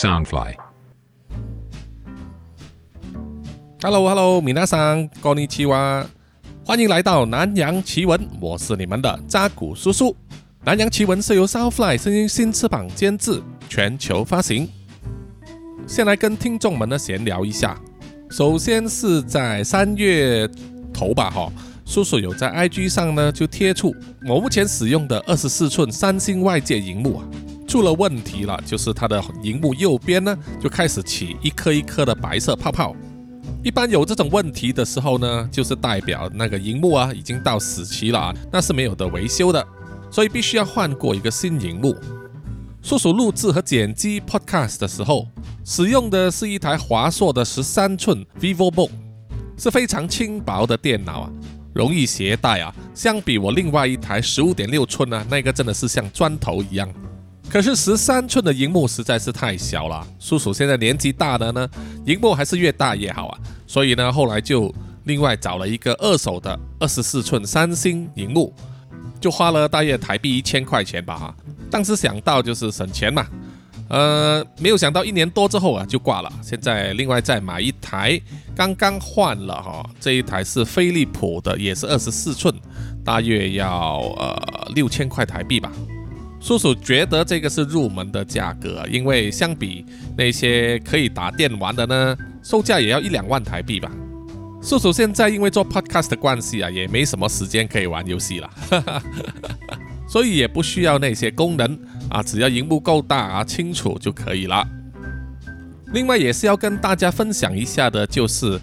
Soundfly。 Hello Hello，米娜桑，こんにちは，欢迎来到南洋奇闻，我是你们的扎古叔叔。南洋奇闻是由 Soundfly 声音新翅膀监制，全球发行。先来跟听众们呢闲聊一下，首先是在三月头吧，哈，叔叔有在 IG 上呢就贴出我目前使用的二十四寸三星外界荧幕啊， 出了问题了，就是它的荧幕右边呢就开始起一颗一颗的白色泡泡。一般有这种问题的时候呢，就是代表那个荧幕啊已经到死期了啊，那是没有得维修的，所以必须要换过一个新荧幕。叔叔录制和剪辑 Podcast 的时候，使用的是一台华硕的十三寸 VivoBook，是非常轻薄的电脑啊，容易携带啊。相比我另外一台十五点六寸啊，那个真的是像砖头一样。可是十三寸的荧幕实在是太小了，叔叔现在年纪大了呢，荧幕还是越大越好啊。所以呢，后来就另外找了一个二手的二十四寸三星荧幕，就花了大约台币一千块钱吧。当时想到就是省钱嘛，呃，没有想到一年多之后啊就挂了。现在另外再买一台，刚刚换了哈，这一台是飞利浦的，也是二十四寸，大约要呃六千块台币吧。叔叔觉得这个是入门的价格，因为相比那些可以打电玩的呢，售价也要一两万台币吧。叔叔现在因为做 podcast 的关系啊，也没什么时间可以玩游戏了，所以也不需要那些功能啊，只要荧幕够大啊、清楚就可以了。另外也是要跟大家分享一下的，就是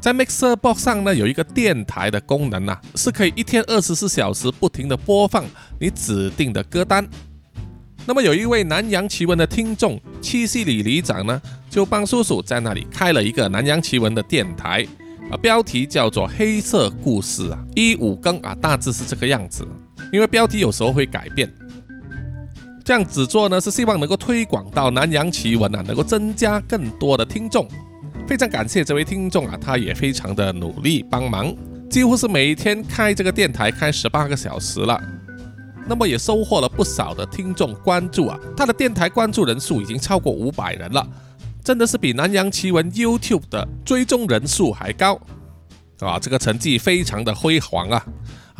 在 Mixer Box 上呢有一个电台的功能啊，是可以一天二十四小时不停的播放你指定的歌单。那么有一位南洋奇闻的听众七夕里里长呢，就帮叔叔在那里开了一个南洋奇闻的电台，啊，标题叫做《黑色故事》啊，一五更啊，大致是这个样子。因为标题有时候会改变，这样子做呢是希望能够推广到南洋奇闻啊，能够增加更多的听众。非常感谢这位听众啊，他也非常的努力帮忙，几乎是每天开这个电台开十八个小时了。那么也收获了不少的听众关注啊，他的电台关注人数已经超过五百人了，真的是比南洋奇闻 YouTube 的追踪人数还高啊！这个成绩非常的辉煌啊！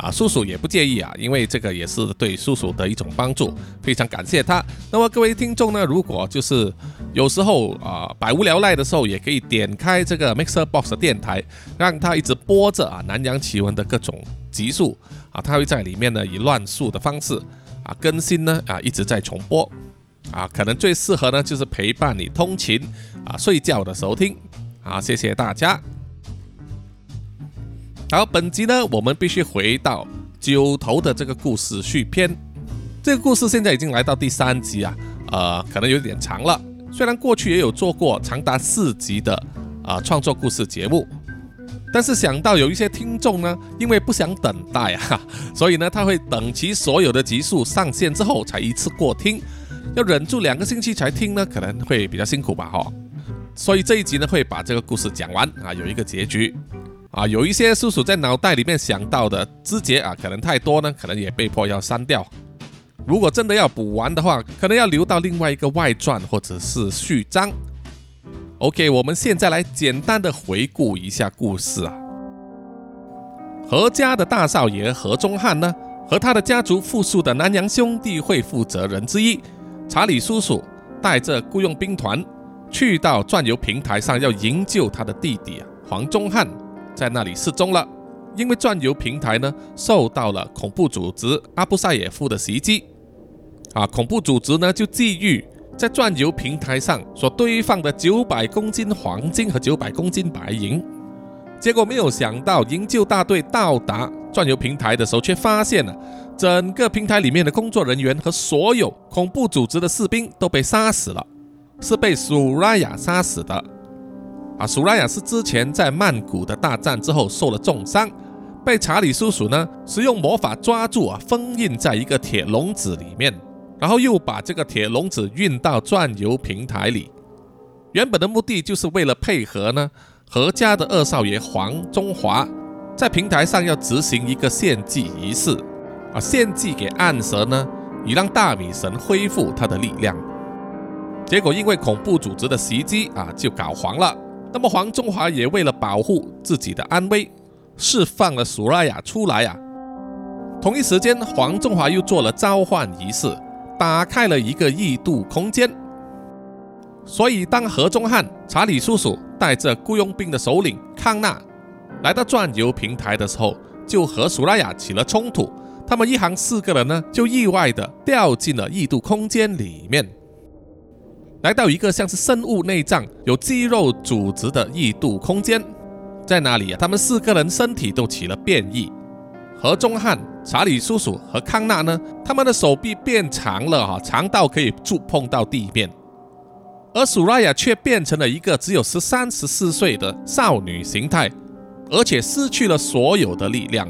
啊，叔叔也不介意啊，因为这个也是对叔叔的一种帮助，非常感谢他。那么各位听众呢，如果就是有时候啊百无聊赖的时候，也可以点开这个 Mixer Box 的电台，让它一直播着啊南洋奇闻的各种集数啊，它会在里面呢以乱数的方式啊更新呢啊一直在重播啊，可能最适合呢就是陪伴你通勤啊睡觉的时候听。啊，谢谢大家。好，本集呢，我们必须回到九头的这个故事续篇。这个故事现在已经来到第三集啊，呃，可能有点长了。虽然过去也有做过长达四集的啊创作故事节目，但是想到有一些听众呢，因为不想等待啊，所以呢，他会等其所有的集数上线之后才一次过听，要忍住两个星期才听呢，可能会比较辛苦吧，哈。所以这一集呢，会把这个故事讲完啊，有一个结局。啊，有一些叔叔在脑袋里面想到的枝节啊，可能太多呢，可能也被迫要删掉。如果真的要补完的话，可能要留到另外一个外传或者是序章。OK，我们现在来简单的回顾一下故事啊。何家的大少爷何中汉呢，和他的家族复数的南洋兄弟会负责人之一查理叔叔，带着雇佣兵团去到钻油平台上，要营救他的弟弟啊黄忠汉。在那里失踪了，因为钻油平台呢受到了恐怖组织阿布萨耶夫的袭击，啊，恐怖组织呢就觊觎在钻油平台上所堆放的九百公斤黄金和九百公斤白银，结果没有想到营救大队到达钻油平台的时候，却发现了整个平台里面的工作人员和所有恐怖组织的士兵都被杀死了，是被苏拉雅杀死的。啊，苏拉雅是之前在曼谷的大战之后受了重伤，被查理叔叔呢使用魔法抓住啊，封印在一个铁笼子里面，然后又把这个铁笼子运到钻油平台里。原本的目的就是为了配合呢何家的二少爷黄中华，在平台上要执行一个献祭仪式啊，献祭给暗蛇呢，以让大米神恢复他的力量。结果因为恐怖组织的袭击啊，就搞黄了。那么黄中华也为了保护自己的安危，释放了苏拉雅出来啊。同一时间，黄中华又做了召唤仪式，打开了一个异度空间。所以，当何中汉、查理叔叔带着雇佣兵的首领康纳来到转游平台的时候，就和苏拉雅起了冲突。他们一行四个人呢，就意外的掉进了异度空间里面，来到一个像是生物内脏、有肌肉组织的异度空间。在那里啊，他们四个人身体都起了变异。何中汉、查理叔叔和康纳呢，他们的手臂变长了哈，长到可以触碰到地面。而苏拉雅却变成了一个只有十三、十四岁的少女形态，而且失去了所有的力量。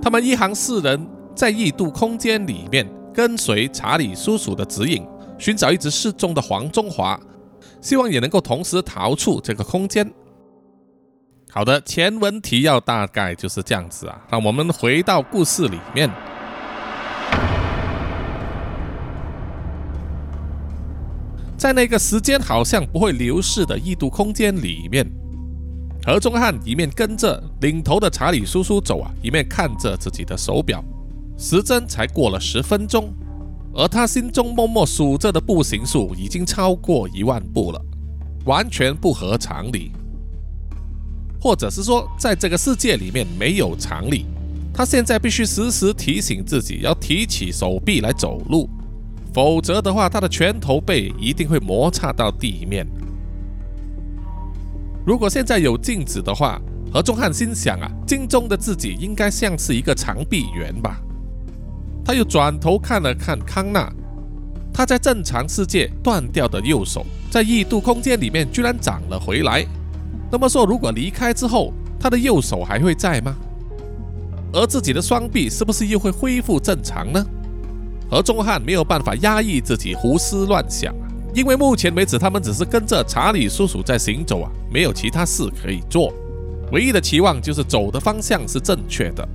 他们一行四人在异度空间里面跟随查理叔叔的指引，寻找一直失踪的黄中华，希望也能够同时逃出这个空间。好的，前文提要大概就是这样子啊。那我们回到故事里面。在那个时间好像不会流逝的异度空间里面，何中汉一面跟着领头的查理叔叔走啊，一面看着自己的手表，时针才过了十分钟，而他心中默默数着的步行数已经超过一万步了，完全不合常理，或者是说，在这个世界里面没有常理，他现在必须时时提醒自己要提起手臂来走路。否则的话，他的拳头背一定会摩擦到地面。如果现在有镜子的话，何中汉心想啊，镜中的自己应该像是一个长臂猿吧。他又转头看了看康纳，他在正常世界断掉的右手，在异度空间里面居然长了回来。那么说，如果离开之后，他的右手还会在吗？而自己的双臂是不是又会恢复正常呢？何中汉没有办法压抑自己胡思乱想，因为目前为止他们只是跟着查理叔叔在行走啊，没有其他事可以做，唯一的期望就是走的方向是正确的。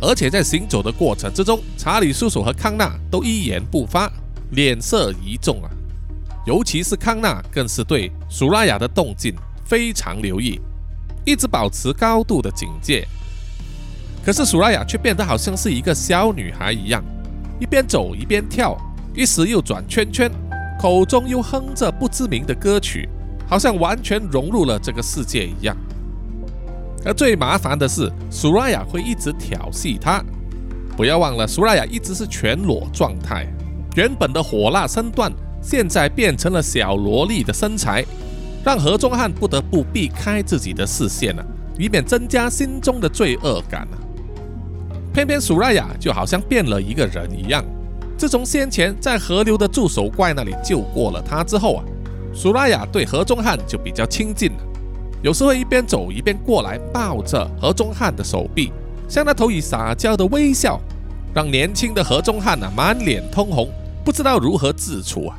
而且在行走的过程之中，查理叔叔和康纳都一言不发，脸色一重啊，尤其是康纳更是对苏拉雅的动静非常留意，一直保持高度的警戒。可是苏拉雅却变得好像是一个小女孩一样，一边走一边跳，一时又转圈圈，口中又哼着不知名的歌曲，好像完全融入了这个世界一样。而最麻烦的是，苏拉雅会一直调戏他。不要忘了，苏拉雅一直是全裸状态，原本的火辣身段，现在变成了小萝莉的身材，让何中汉不得不避开自己的视线了，以免增加心中的罪恶感啊。偏偏苏拉雅就好像变了一个人一样。自从先前在河流的助手怪那里救过了他之后啊，苏拉雅对何中汉就比较亲近了。有时候一边走一边过来抱着何中汉的手臂，向他投以撒娇的微笑，让年轻的何中汉啊满脸通红，不知道如何自处啊，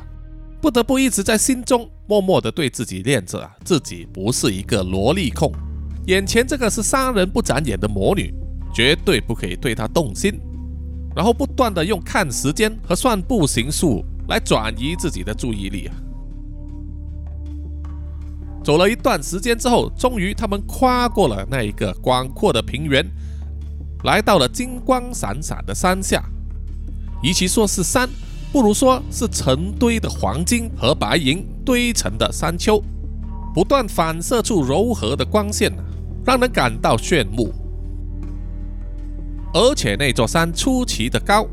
不得不一直在心中默默的对自己念着啊，自己不是一个萝莉控，眼前这个是杀人不眨眼的魔女。绝对不可以对她动心，然后不断的用看时间和算步行数来转移自己的注意力啊。走了一段时间之后，终于他们跨过了那一个广阔的平原，来到了金光闪闪的山下。与其说是山，不如说是成堆的黄金和白银堆成的山丘，不断反射出柔和的光线，让人感到炫目。而且那座山出奇的高，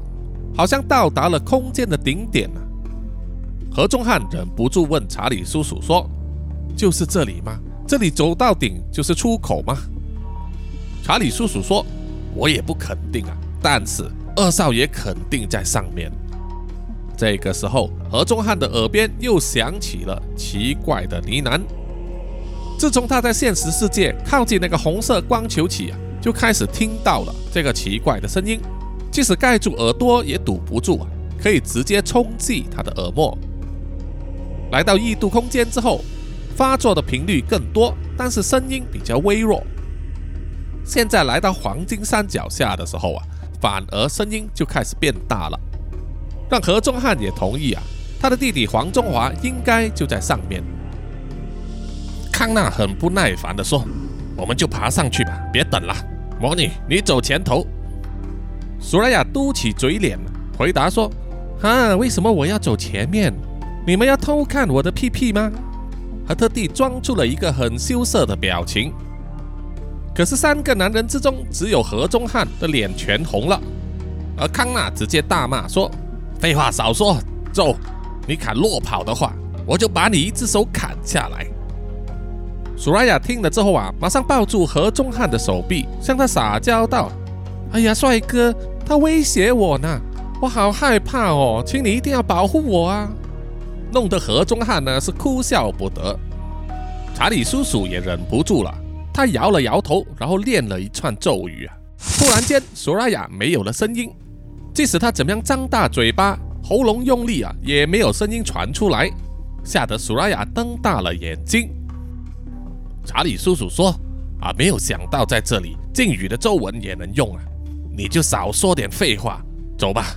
好像到达了空间的顶点。何中汉忍不住问查理叔叔说：“就是这里吗？这里走到顶就是出口吗？”查理叔叔说：“我也不肯定啊，但是二少爷肯定在上面。”这个时候，何中汉的耳边又响起了奇怪的呢喃。自从他在现实世界靠近那个红色光球起啊。就开始听到了这个奇怪的声音，即使盖住耳朵也堵不住啊，可以直接冲击他的耳膜。来到异度空间之后，发作的频率更多，但是声音比较微弱。现在来到黄金山脚下的时候啊，反而声音就开始变大了。让何中汉也同意啊，他的弟弟黄中华应该就在上面。康纳很不耐烦地说：“我们就爬上去吧，别等了。魔女，你走前头。”苏拉雅嘟起嘴脸，回答说：“啊，为什么我要走前面？你们要偷看我的屁屁吗？”还特地装出了一个很羞涩的表情。可是三个男人之中，只有何中汉的脸全红了，而康纳直接大骂说：“废话少说，走！你敢落跑的话，我就把你一只手砍下来。”苏拉雅听了之后啊，马上抱住何中汉的手臂，向他撒娇道：“哎呀，帅哥，他威胁我呢，我好害怕哦，请你一定要保护我啊！”弄得何中汉呢是哭笑不得。查理叔叔也忍不住了。他摇了摇头，然后念了一串咒语！突然间，索拉雅没有了声音，即使他怎么样张大嘴巴、喉咙用力啊，也没有声音传出来，吓得索拉雅瞪大了眼睛。查理叔叔说：“啊，没有想到在这里禁语的咒文也能用啊！你就少说点废话，走吧。”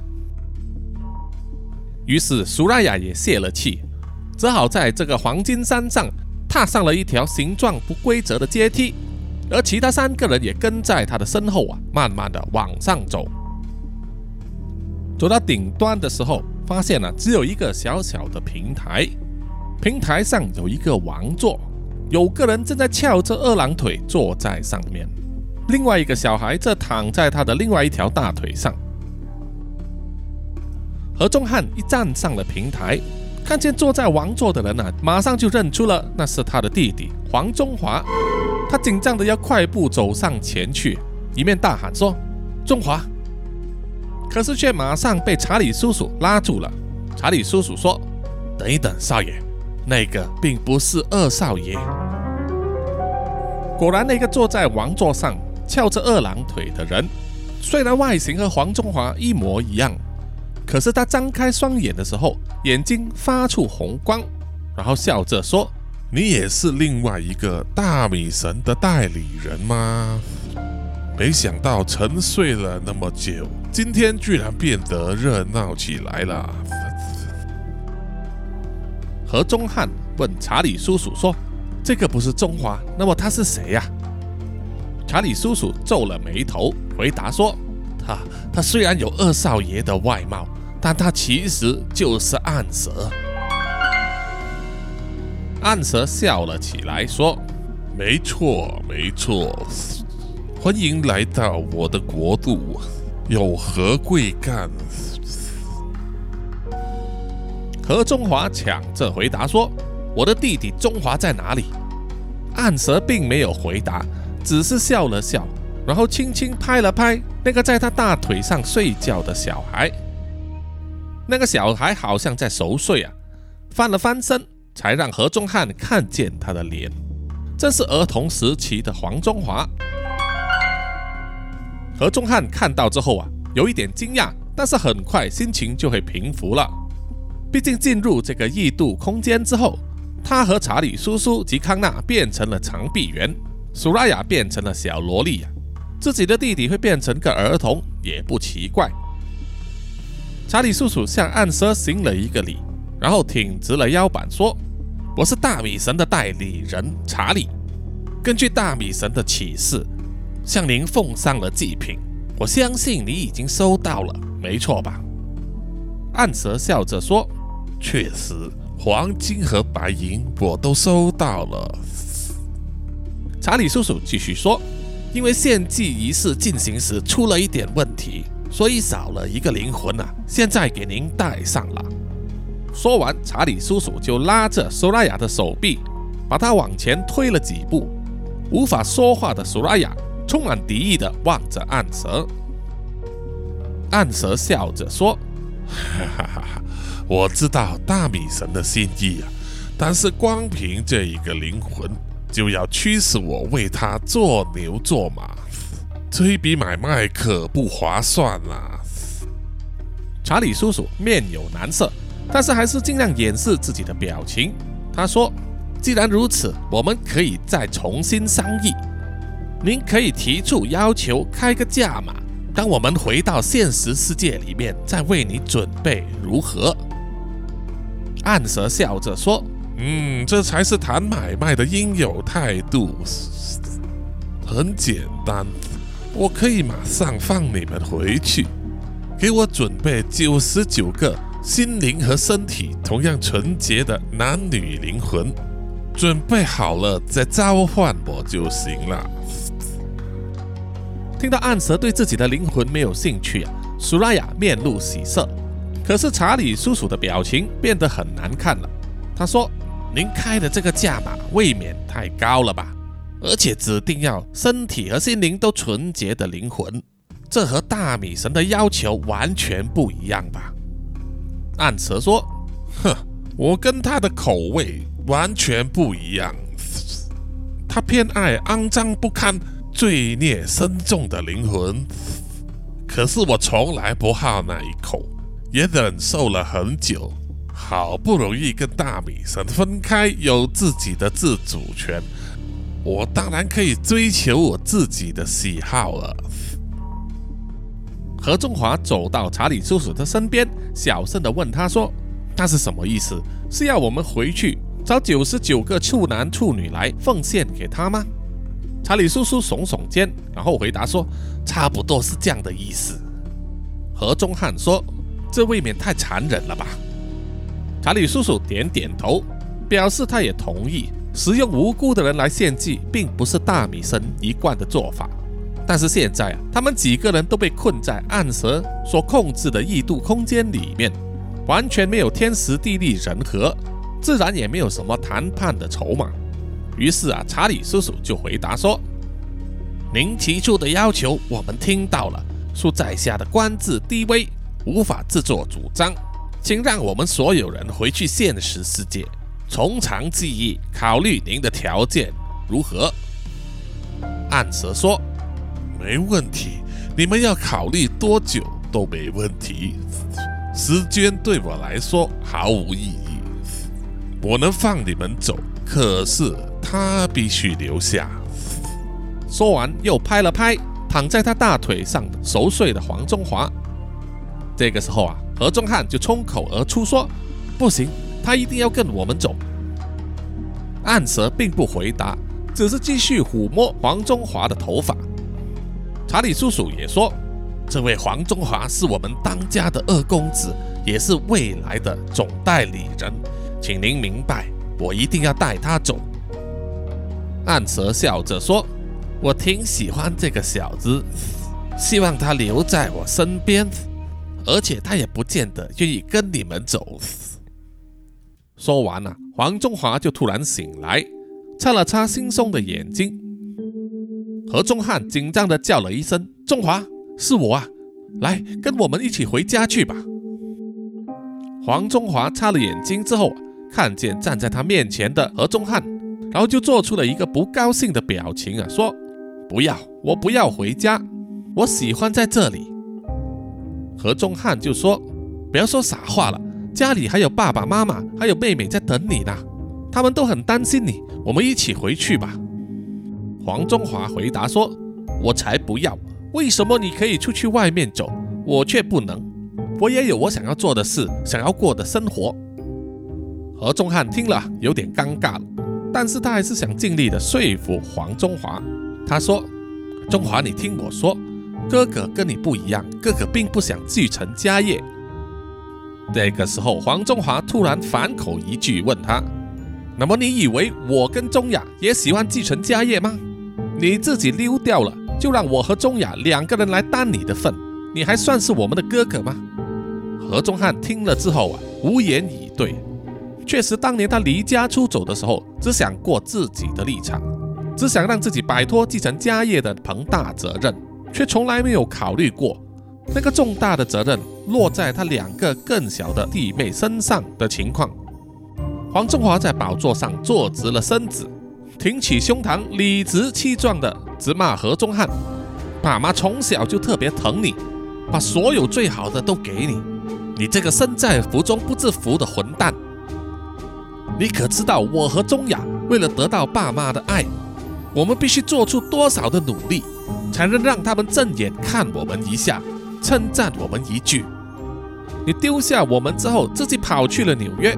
于是苏拉雅也泄了气，只好在这个黄金山上。踏上了一条形状不规则的阶梯，而其他三个人也跟在他的身后啊，慢慢的往上走。走到顶端的时候，发现了只有一个小小的平台，平台上有一个王座，有个人正在翘着二郎腿坐在上面，另外一个小孩则躺在他的另外一条大腿上。何仲汉一站上了平台。看见坐在王座的人呢，马上就认出了那是他的弟弟黄中华。他紧张的要快步走上前去，一面大喊说：“中华！”可是却马上被查理叔叔拉住了。查理叔叔说：“等一等，少爷，那个并不是二少爷。”果然，那个坐在王座上翘着二郎腿的人，虽然外形和黄中华一模一样。可是他张开双眼的时候，眼睛发出红光，然后笑着说：“你也是另外一个大米神的代理人吗？没想到沉睡了那么久，今天居然变得热闹起来了。”何中汉问查理叔叔说：“这个不是中华，那么他是谁呀？”查理叔叔皱了眉头，回答说：“他他虽然有二少爷的外貌。”但他其实就是暗蛇。暗蛇笑了起来，说：“没错，没错，欢迎来到我的国度，有何贵干？”何中华抢着回答说：“我的弟弟中华在哪里？”暗蛇并没有回答，只是笑了笑，然后轻轻拍了拍那个在他大腿上睡觉的小孩。那个小孩好像在熟睡啊，翻了翻身，才让何中汉看见他的脸，正是儿童时期的黄中华。何中汉看到之后啊，有一点惊讶，但是很快心情就会平复了。毕竟进入这个异度空间之后，他和查理叔叔及康纳变成了长臂猿，苏拉雅变成了小萝莉，自己的弟弟会变成个儿童也不奇怪。查理叔叔向暗蛇行了一个礼，然后挺直了腰板说：“我是大米神的代理人查理。根据大米神的启示，向您奉上了祭品。我相信你已经收到了，没错吧？”暗蛇笑着说：“确实，黄金和白银我都收到了。”查理叔叔继续说：“因为献祭仪式进行时出了一点问题。”所以少了一个灵魂啊！现在给您带上了。说完，查理叔叔就拉着苏拉雅的手臂，把她往前推了几步。无法说话的苏拉雅充满敌意地望着暗蛇。暗蛇笑着说：“哈哈哈哈我知道大米神的心意啊，但是光凭这一个灵魂，就要驱使我为他做牛做马。”这一笔买卖可不划算啦！查理叔叔面有难色，但是还是尽量掩饰自己的表情。他说：“既然如此，我们可以再重新商议。您可以提出要求，开个价码，当我们回到现实世界里面，再为你准备如何？暗蛇笑着说：“嗯，这才是谈买卖的应有态度。很简单，我可以马上放你们回去，给我准备九十九个心灵和身体同样纯洁的男女灵魂，准备好了再召唤我就行了。”听到暗蛇对自己的灵魂没有兴趣啊，苏拉雅面露喜色。可是查理叔叔的表情变得很难看了。他说：“您开的这个价码未免太高了吧？而且指定要身体和心灵都纯洁的灵魂，这和大米神的要求完全不一样吧？”暗蛇说：“哼，我跟他的口味完全不一样。他偏爱肮脏不堪。”罪孽深重的灵魂，可是我从来不好那一口，也忍受了很久。好不容易跟大米神分开，有自己的自主权，我当然可以追求我自己的喜好了。何中华走到查理叔叔的身边，小声的问他说：“那是什么意思？是要我们回去找九十九个处男处女来奉献给他吗？”查理叔叔耸耸肩，然后回答说：“差不多是这样的意思。”何中汉说：“这未免太残忍了吧？”查理叔叔点点头，表示他也同意，使用无辜的人来献祭，并不是大米生一贯的做法。但是现在啊，他们几个人都被困在暗蛇所控制的异度空间里面，完全没有天时地利人和，自然也没有什么谈判的筹码。于是啊，查理叔叔就回答说：“您提出的要求我们听到了，恕在下的官至低微，无法自作主张，请让我们所有人回去现实世界，从长计议，考虑您的条件如何？”暗蛇说：“没问题，你们要考虑多久都没问题，时间对我来说毫无意义，我能放你们走，可是。”他必须留下。说完，又拍了拍躺在他大腿上熟睡的黄中华。这个时候啊，何中汉就冲口而出说：“不行，他一定要跟我们走。”暗蛇并不回答，只是继续抚摸黄中华的头发。查理叔叔也说：“这位黄中华是我们当家的二公子，也是未来的总代理人，请您明白，我一定要带他走。”暗蛇笑着说：“我挺喜欢这个小子，希望他留在我身边，而且他也不见得愿意跟你们走。”说完了，黄中华就突然醒来，擦了擦惺忪的眼睛。何中汉紧张地叫了一声：“中华，是我啊！来，跟我们一起回家去吧。”黄中华擦了眼睛之后，看见站在他面前的何中汉。然后就做出了一个不高兴的表情啊，说：“不要，我不要回家，我喜欢在这里。”何中汉就说：“不要说傻话了，家里还有爸爸妈妈，还有妹妹在等你呢，他们都很担心你，我们一起回去吧。”黄中华回答说：“我才不要，为什么你可以出去外面走，我却不能？我也有我想要做的事，想要过的生活。”何中汉听了有点尴尬了。但是他还是想尽力的说服黄中华。他说：“中华，你听我说，哥哥跟你不一样，哥哥并不想继承家业。”这个时候，黄中华突然反口一句，问他：“那么你以为我跟钟雅也喜欢继承家业吗？你自己溜掉了，就让我和钟雅两个人来担你的份，你还算是我们的哥哥吗？”何中汉听了之后啊，无言以对。确实，当年他离家出走的时候，只想过自己的立场，只想让自己摆脱继承家业的庞大责任，却从来没有考虑过那个重大的责任落在他两个更小的弟妹身上的情况。黄中华在宝座上坐直了身子，挺起胸膛，理直气壮地直骂何中汉：“爸妈从小就特别疼你，把所有最好的都给你，你这个身在福中不知福的混蛋！”你可知道我和钟雅为了得到爸妈的爱，我们必须做出多少的努力？才能让他们正眼看我们一下，称赞我们一句。你丢下我们之后，自己跑去了纽约，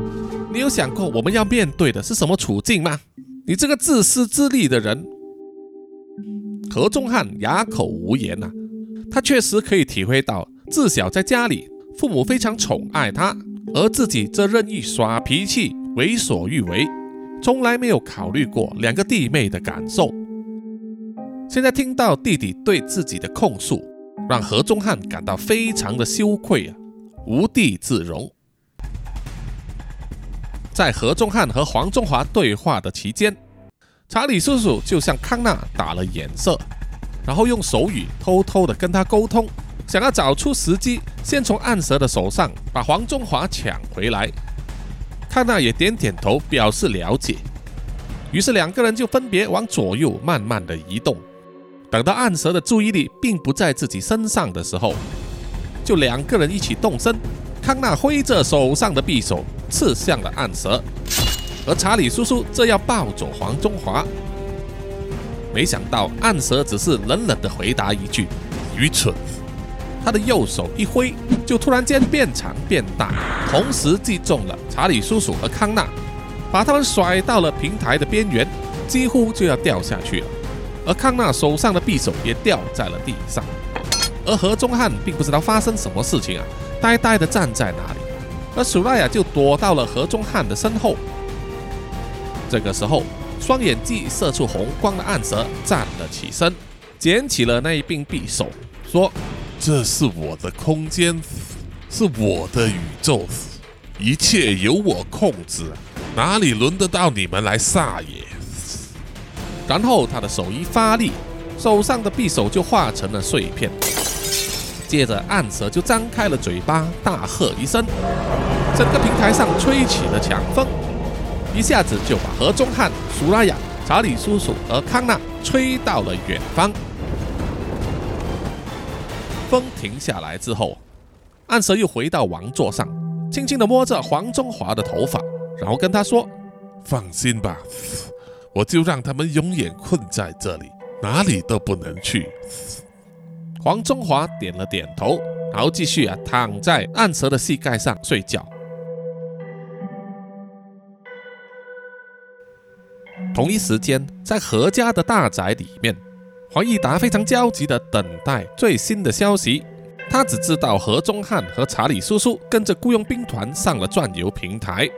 你有想过我们要面对的是什么处境吗？你这个自私自利的人！何中汉哑口无言呐，他确实可以体会到，自小在家里，父母非常宠爱他，而自己则任意耍脾气、为所欲为，从来没有考虑过两个弟妹的感受。现在听到弟弟对自己的控诉，让何中汉感到非常的羞愧啊，无地自容。在何中汉和黄中华对话的期间，查理叔叔就向康纳打了眼色，然后用手语偷偷的跟他沟通，想要找出时机，先从暗蛇的手上把黄中华抢回来。康纳也点点头表示了解，于是两个人就分别往左右慢慢的移动。等到暗蛇的注意力并不在自己身上的时候，就两个人一起动身。康纳挥着手上的匕首刺向了暗蛇，而查理叔叔则要抱走黄中华。没想到暗蛇只是冷冷的回答一句：“愚蠢。”他的右手一挥，就突然间变长变大，同时击中了查理叔叔和康纳，把他们甩到了平台的边缘，几乎就要掉下去了。而康纳手上的匕首也掉在了地上，而何中汉并不知道发生什么事情啊。呆呆地站在那里，而苏拉雅就躲到了何中汉的身后。这个时候，双眼既射出红光的暗蛇站了起身，捡起了那一柄匕首，说：“这是我的空间，是我的宇宙，一切由我控制，哪里轮得到你们来撒野？”然后他的手一发力，手上的匕首就化成了碎片。接着，暗蛇就张开了嘴巴，大喝一声，整个平台上吹起了强风，一下子就把何中汉、苏拉雅、查理叔叔和康纳吹到了远方。风停下来之后，暗蛇又回到王座上，轻轻地摸着黄中华的头发，然后跟他说：“放心吧，我就让他们永远困在这里，哪里都不能去。”黄中华点了点头，然后继续啊躺在暗蛇的膝盖上睡觉。同一时间，在何家的大宅里面，黄义达非常焦急地等待最新的消息。他只知道何中汉和查理叔叔跟着雇佣兵团上了转游平台，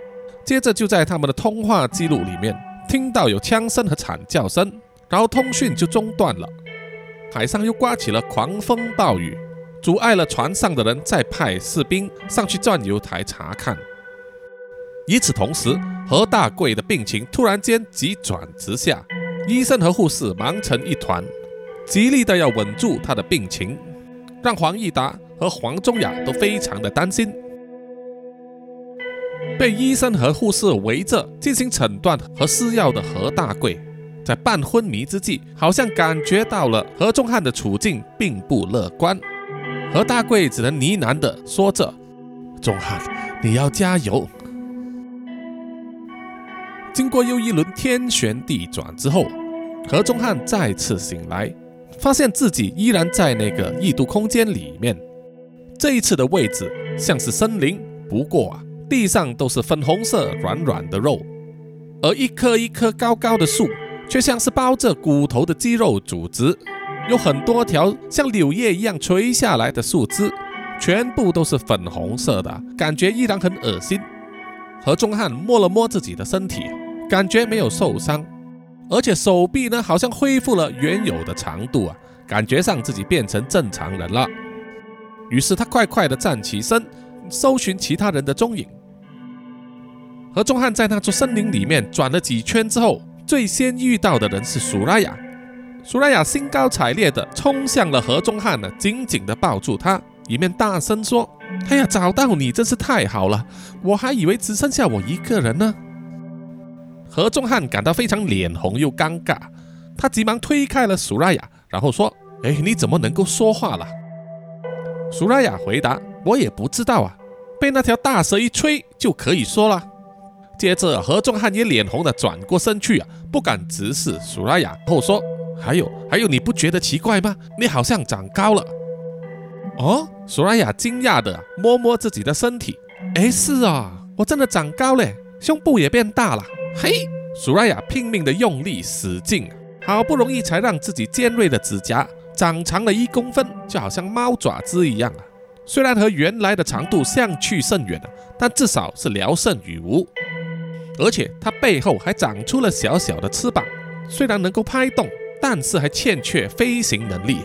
接着就在他们的通话记录里面听到有枪声和惨叫声，然后通讯就中断了。海上又刮起了狂风暴雨，阻碍了船上的人再派士兵上去转油台查看。与此同时，何大贵的病情突然间急转直下，医生和护士忙成一团，极力的要稳住他的病情，让黄义达和黄宗雅都非常的担心。被医生和护士围着进行诊断和施药的何大贵。在半昏迷之际，好像感觉到了何中汉的处境并不乐观。何大贵只能呢喃地说着：“中汉，你要加油。”经过又一轮天旋地转之后，何中汉再次醒来，发现自己依然在那个异度空间里面。这一次的位置像是森林，不过啊，地上都是粉红色软软的肉，而一棵一棵高高的树。却像是包着骨头的肌肉组织，有很多条像柳叶一样垂下来的树枝，全部都是粉红色的，感觉依然很恶心。何中汉摸了摸自己的身体，感觉没有受伤，而且手臂呢好像恢复了原有的长度啊，感觉上自己变成正常人了。于是他快快地站起身，搜寻其他人的踪影。何中汉在那座森林里面转了几圈之后。最先遇到的人是苏拉雅，苏拉雅兴高采烈地冲向了何中汉呢，紧紧地抱住他，一面大声说：“哎呀，找到你真是太好了，我还以为只剩下我一个人呢。”何中汉感到非常脸红又尴尬，他急忙推开了苏拉雅，然后说：“哎，你怎么能够说话了？”苏拉雅回答：“我也不知道啊，被那条大蛇一吹就可以说了。”接着，何仲汉也脸红的转过身去啊，不敢直视苏拉雅，后说：“还有还有，你不觉得奇怪吗？你好像长高了。哦，苏拉雅惊讶的摸摸自己的身体。哎，是啊，我真的长高了，胸部也变大了。嘿，苏拉雅拼命的用力使劲，好不容易才让自己尖锐的指甲长长了一公分，就好像猫爪子一样啊。虽然和原来的长度相去甚远啊，但至少是聊胜于无。而且它背后还长出了小小的翅膀，虽然能够拍动，但是还欠缺飞行能力。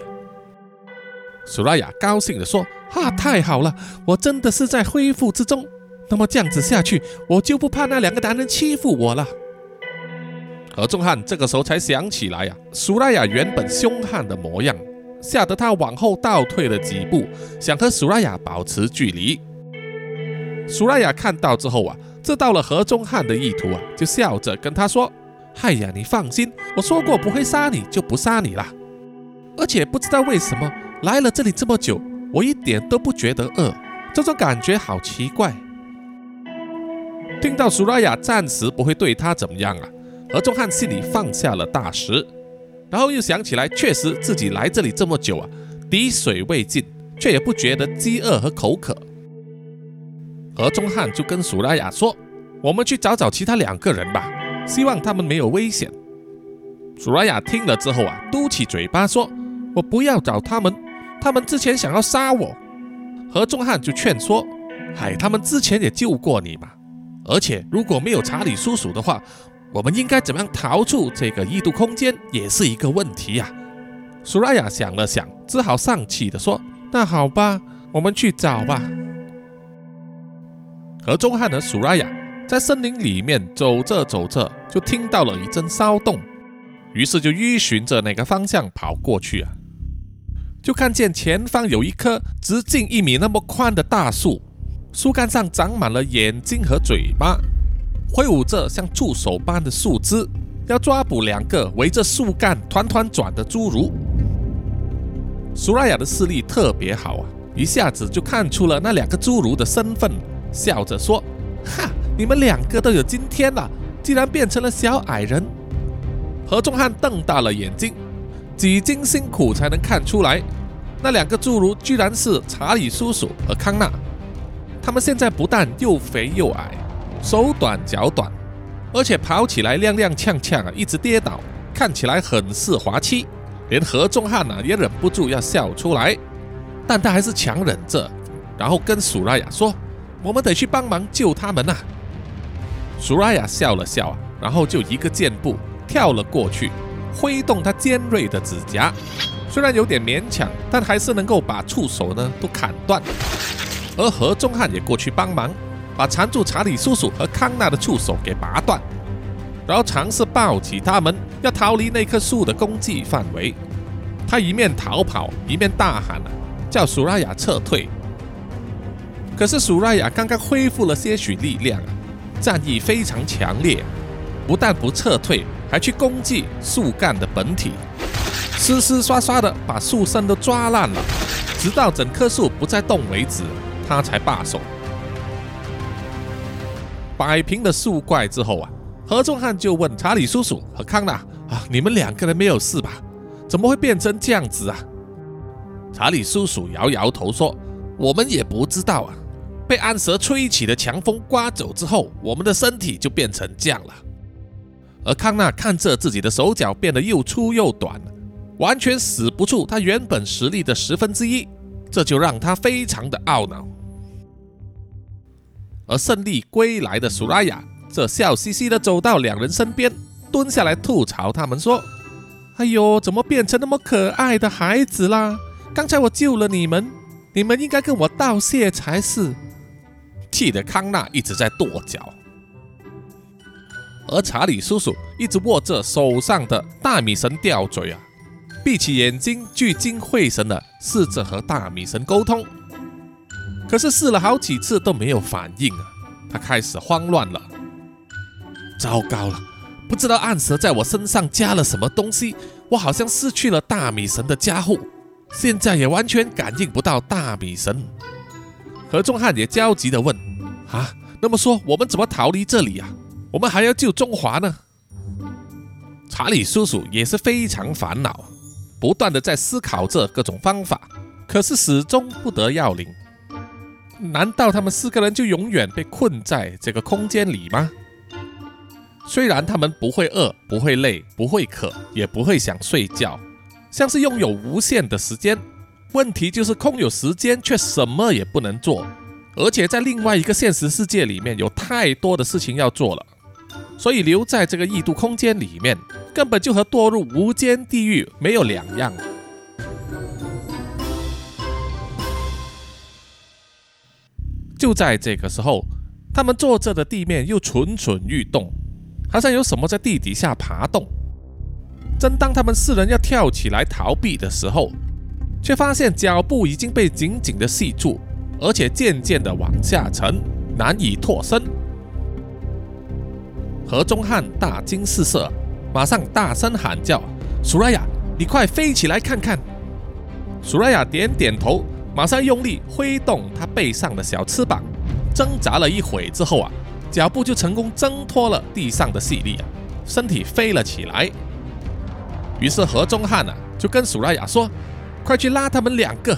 苏拉雅高兴地说：“哈，太好了，我真的是在恢复之中。那么这样子下去，我就不怕那两个男人欺负我了。”何仲汉这个时候才想起来呀，苏拉雅原本凶悍的模样，吓得他往后倒退了几步，想和苏拉雅保持距离。苏拉雅看到之后啊。知道了何中汉的意图啊，就笑着跟他说：“嗨呀，你放心，我说过不会杀你，就不杀你了。而且不知道为什么来了这里这么久，我一点都不觉得饿，这种感觉好奇怪。”听到苏拉雅暂时不会对他怎么样啊，何中汉心里放下了大石，然后又想起来，确实自己来这里这么久啊，滴水未进，却也不觉得饥饿和口渴。何中汉就跟苏拉雅说：“我们去找找其他两个人吧，希望他们没有危险。”苏拉雅听了之后啊，嘟起嘴巴说：“我不要找他们，他们之前想要杀我。”何中汉就劝说：“嗨，他们之前也救过你嘛，而且如果没有查理叔叔的话，我们应该怎么样逃出这个异度空间也是一个问题呀。”苏拉雅想了想，只好丧气的说：“那好吧，我们去找吧。”何中汉和苏拉雅在森林里面走着走着，就听到了一阵骚动，于是就依循着那个方向跑过去啊，就看见前方有一棵直径一米那么宽的大树，树干上长满了眼睛和嘴巴，挥舞着像触手般的树枝，要抓捕两个围着树干团团转的侏儒。苏拉雅的视力特别好啊，一下子就看出了那两个侏儒的身份。笑着说：“哈，你们两个都有今天了，竟然变成了小矮人。”何仲汉瞪大了眼睛，几经辛苦才能看出来，那两个侏儒居然是查理叔叔和康纳。他们现在不但又肥又矮，手短脚短，而且跑起来踉踉跄跄啊，一直跌倒，看起来很是滑稽，连何仲汉呢也忍不住要笑出来，但他还是强忍着，然后跟苏拉雅说。我们得去帮忙救他们呐！苏拉雅笑了笑啊，然后就一个箭步跳了过去，挥动他尖锐的指甲，虽然有点勉强，但还是能够把触手呢都砍断。而何中汉也过去帮忙，把缠住查理叔叔和康纳的触手给拔断，然后尝试抱起他们，要逃离那棵树的攻击范围。他一面逃跑，一面大喊，叫苏拉雅撤退。可是苏拉雅刚刚恢复了些许力量啊，战意非常强烈，不但不撤退，还去攻击树干的本体，呲呲刷刷的把树身都抓烂了，直到整棵树不再动为止，他才罢手。摆平了树怪之后啊，何仲汉就问查理叔叔和康纳啊：“你们两个人没有事吧？怎么会变成这样子啊？”查理叔叔摇摇头说：“我们也不知道啊。”被暗蛇吹起的强风刮走之后，我们的身体就变成这样了。而康纳看着自己的手脚变得又粗又短，完全使不出他原本实力的十分之一，这就让他非常的懊恼。而胜利归来的苏拉雅则笑嘻嘻的走到两人身边，蹲下来吐槽他们说：“哎呦，怎么变成那么可爱的孩子啦？刚才我救了你们，你们应该跟我道谢才是。”气得康纳一直在跺脚，而查理叔叔一直握着手上的大米神吊嘴啊，闭起眼睛聚精会神的试着和大米神沟通，可是试了好几次都没有反应啊，他开始慌乱了。糟糕了，不知道暗蛇在我身上加了什么东西，我好像失去了大米神的加护，现在也完全感应不到大米神。何仲汉也焦急地问：“啊，那么说我们怎么逃离这里呀？我们还要救中华呢？”查理叔叔也是非常烦恼，不断的在思考着各种方法，可是始终不得要领。难道他们四个人就永远被困在这个空间里吗？虽然他们不会饿、不会累、不会渴，也不会想睡觉，像是拥有无限的时间。问题就是空有时间，却什么也不能做，而且在另外一个现实世界里面有太多的事情要做了，所以留在这个异度空间里面，根本就和堕入无间地狱没有两样。就在这个时候，他们坐着的地面又蠢蠢欲动，好像有什么在地底下爬动。正当他们四人要跳起来逃避的时候，却发现脚步已经被紧紧的系住，而且渐渐的往下沉，难以脱身。何中汉大惊失色，马上大声喊叫：“苏拉雅，你快飞起来看看！”苏拉雅点点头。马上用力挥动他背上的小翅膀，挣扎了一会之后啊，脚步就成功挣脱了地上的细粒啊，身体飞了起来。于是何中汉啊就跟苏拉雅说：“快去拉他们两个。”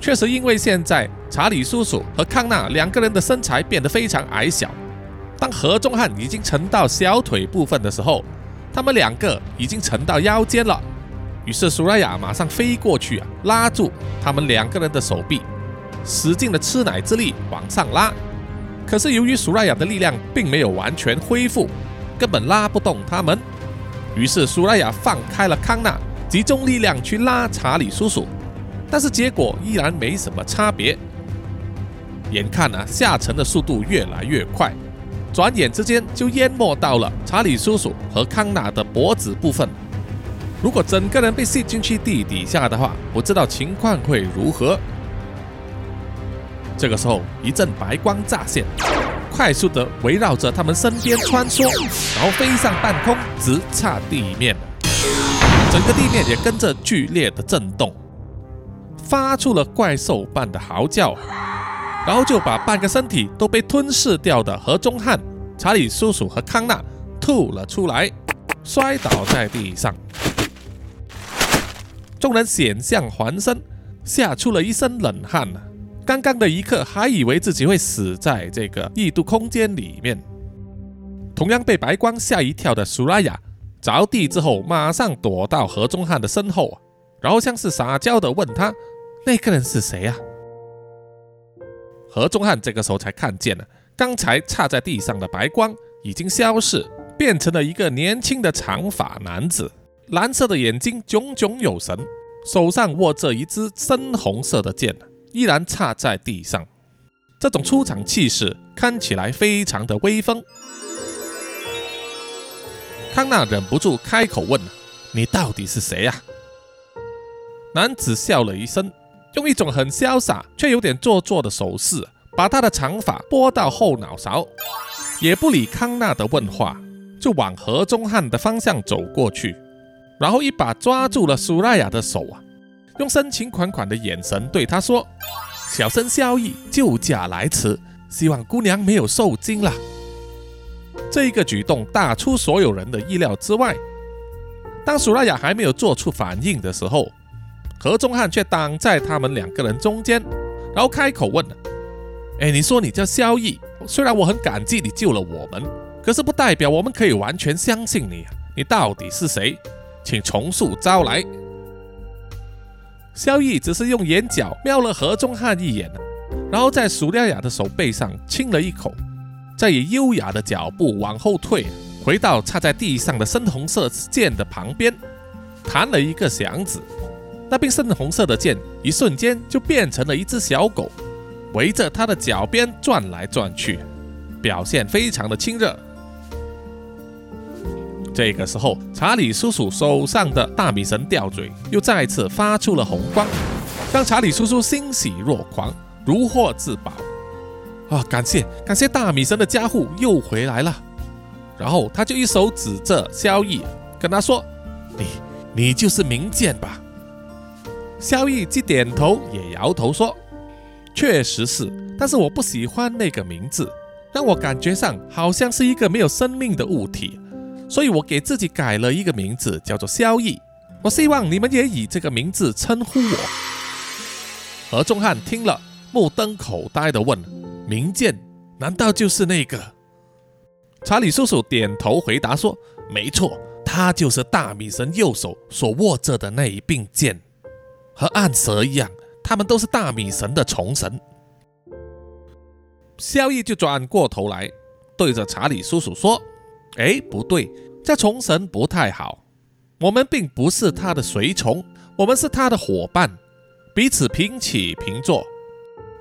确实，因为现在查理叔叔和康纳两个人的身材变得非常矮小，当何中汉已经沉到小腿部分的时候，他们两个已经沉到腰间了。于是苏拉雅马上飞过去啊，拉住他们两个人的手臂，使劲的吃奶之力往上拉。可是由于苏拉雅的力量并没有完全恢复，根本拉不动他们。于是苏拉雅放开了康纳，集中力量去拉查理叔叔，但是结果依然没什么差别。眼看呢下沉的速度越来越快，转眼之间就淹没到了查理叔叔和康纳的脖子部分。如果整个人被吸进去地底下的话，不知道情况会如何。这个时候，一阵白光乍现，快速的围绕着他们身边穿梭，然后飞上半空，直插地面。整个地面也跟着剧烈的震动，发出了怪兽般的嚎叫，然后就把半个身体都被吞噬掉的何中汉、查理叔叔和康纳吐了出来，摔倒在地上。众人险象环生，吓出了一身冷汗呐！刚刚的一刻，还以为自己会死在这个异度空间里面。同样被白光吓一跳的苏拉雅，着地之后，马上躲到何中汉的身后，然后像是撒娇的问他：“那个人是谁啊？”何中汉这个时候才看见了，刚才插在地上的白光已经消逝，变成了一个年轻的长发男子。蓝色的眼睛炯炯有神，手上握着一支深红色的剑，依然插在地上。这种出场气势看起来非常的威风。康纳忍不住开口问：“你到底是谁呀？”男子笑了一声，用一种很潇洒却有点做作的手势，把他的长发拨到后脑勺，也不理康纳的问话，就往何中汉的方向走过去。然后一把抓住了苏拉雅的手啊，用深情款款的眼神对她说：“小生萧逸救驾来迟，希望姑娘没有受惊了。”这一个举动大出所有人的意料之外。当苏拉雅还没有做出反应的时候，何中汉却挡在他们两个人中间，然后开口问了：“哎，你说你叫萧逸，虽然我很感激你救了我们，可是不代表我们可以完全相信你啊！你到底是谁？”请重塑招来。萧逸只是用眼角瞄了何中汉一眼，然后在苏拉雅的手背上亲了一口，再以优雅的脚步往后退，回到插在地上的深红色剑的旁边，弹了一个响指，那柄深红色的剑一瞬间就变成了一只小狗，围着他的脚边转来转去，表现非常的亲热。这个时候，查理叔叔手上的大米神吊坠又再次发出了红光，让查理叔叔欣喜若狂，如获至宝。啊，感谢感谢大米神的加护又回来了。然后他就一手指着萧逸，跟他说：“你你就是明剑吧？”萧逸既点头也摇头说：“确实是，但是我不喜欢那个名字，让我感觉上好像是一个没有生命的物体。”所以我给自己改了一个名字，叫做萧逸。我希望你们也以这个名字称呼我。何中汉听了，目瞪口呆地问：“明剑，难道就是那个？”查理叔叔点头回答说：“没错，他就是大米神右手所握着的那一柄剑，和暗蛇一样，他们都是大米神的从神。”萧逸就转过头来，对着查理叔叔说：“哎，不对。”这虫神不太好，我们并不是他的随从，我们是他的伙伴，彼此平起平坐，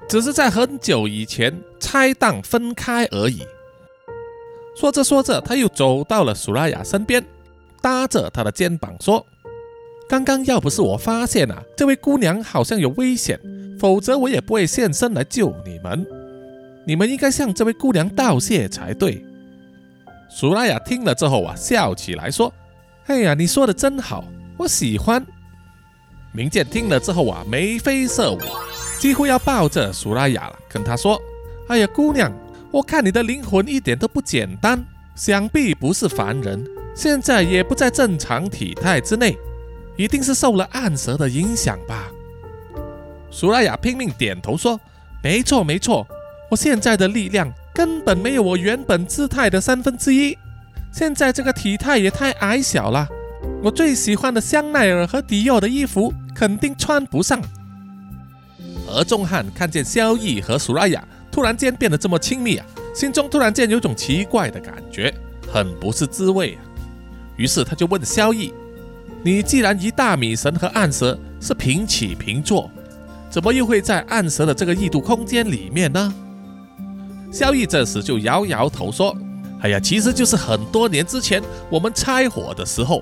只是在很久以前拆档分开而已。说着说着，他又走到了苏拉雅身边，搭着他的肩膀说：“刚刚要不是我发现啊，这位姑娘好像有危险，否则我也不会现身来救你们。你们应该向这位姑娘道谢才对。”苏拉雅听了之后啊，笑起来说：“哎呀，你说的真好，我喜欢。”明剑听了之后啊，眉飞色舞，几乎要抱着苏拉雅了，跟她说：“哎呀，姑娘，我看你的灵魂一点都不简单，想必不是凡人，现在也不在正常体态之内，一定是受了暗蛇的影响吧？”苏拉雅拼命点头说：“没错，没错，我现在的力量。”根本没有我原本姿态的三分之一，现在这个体态也太矮小了。我最喜欢的香奈儿和迪奥的衣服肯定穿不上。而仲汉看见萧逸和苏拉雅突然间变得这么亲密啊，心中突然间有种奇怪的感觉，很不是滋味啊。于是他就问萧逸：“你既然与大米神和暗蛇是平起平坐，怎么又会在暗蛇的这个异度空间里面呢？”萧逸这时就摇摇头说：“哎呀，其实就是很多年之前我们拆伙的时候，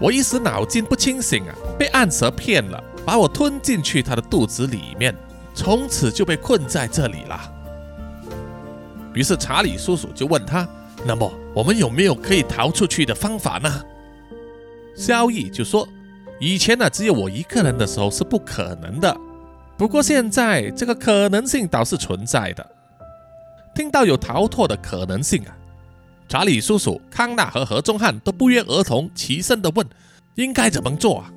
我一时脑筋不清醒啊，被暗蛇骗了，把我吞进去他的肚子里面，从此就被困在这里了。”于是查理叔叔就问他：“那么我们有没有可以逃出去的方法呢？”萧逸就说：“以前呢，只有我一个人的时候是不可能的，不过现在这个可能性倒是存在的。”听到有逃脱的可能性啊，查理叔叔、康纳和何中汉都不约而同齐声的问：“应该怎么做啊？”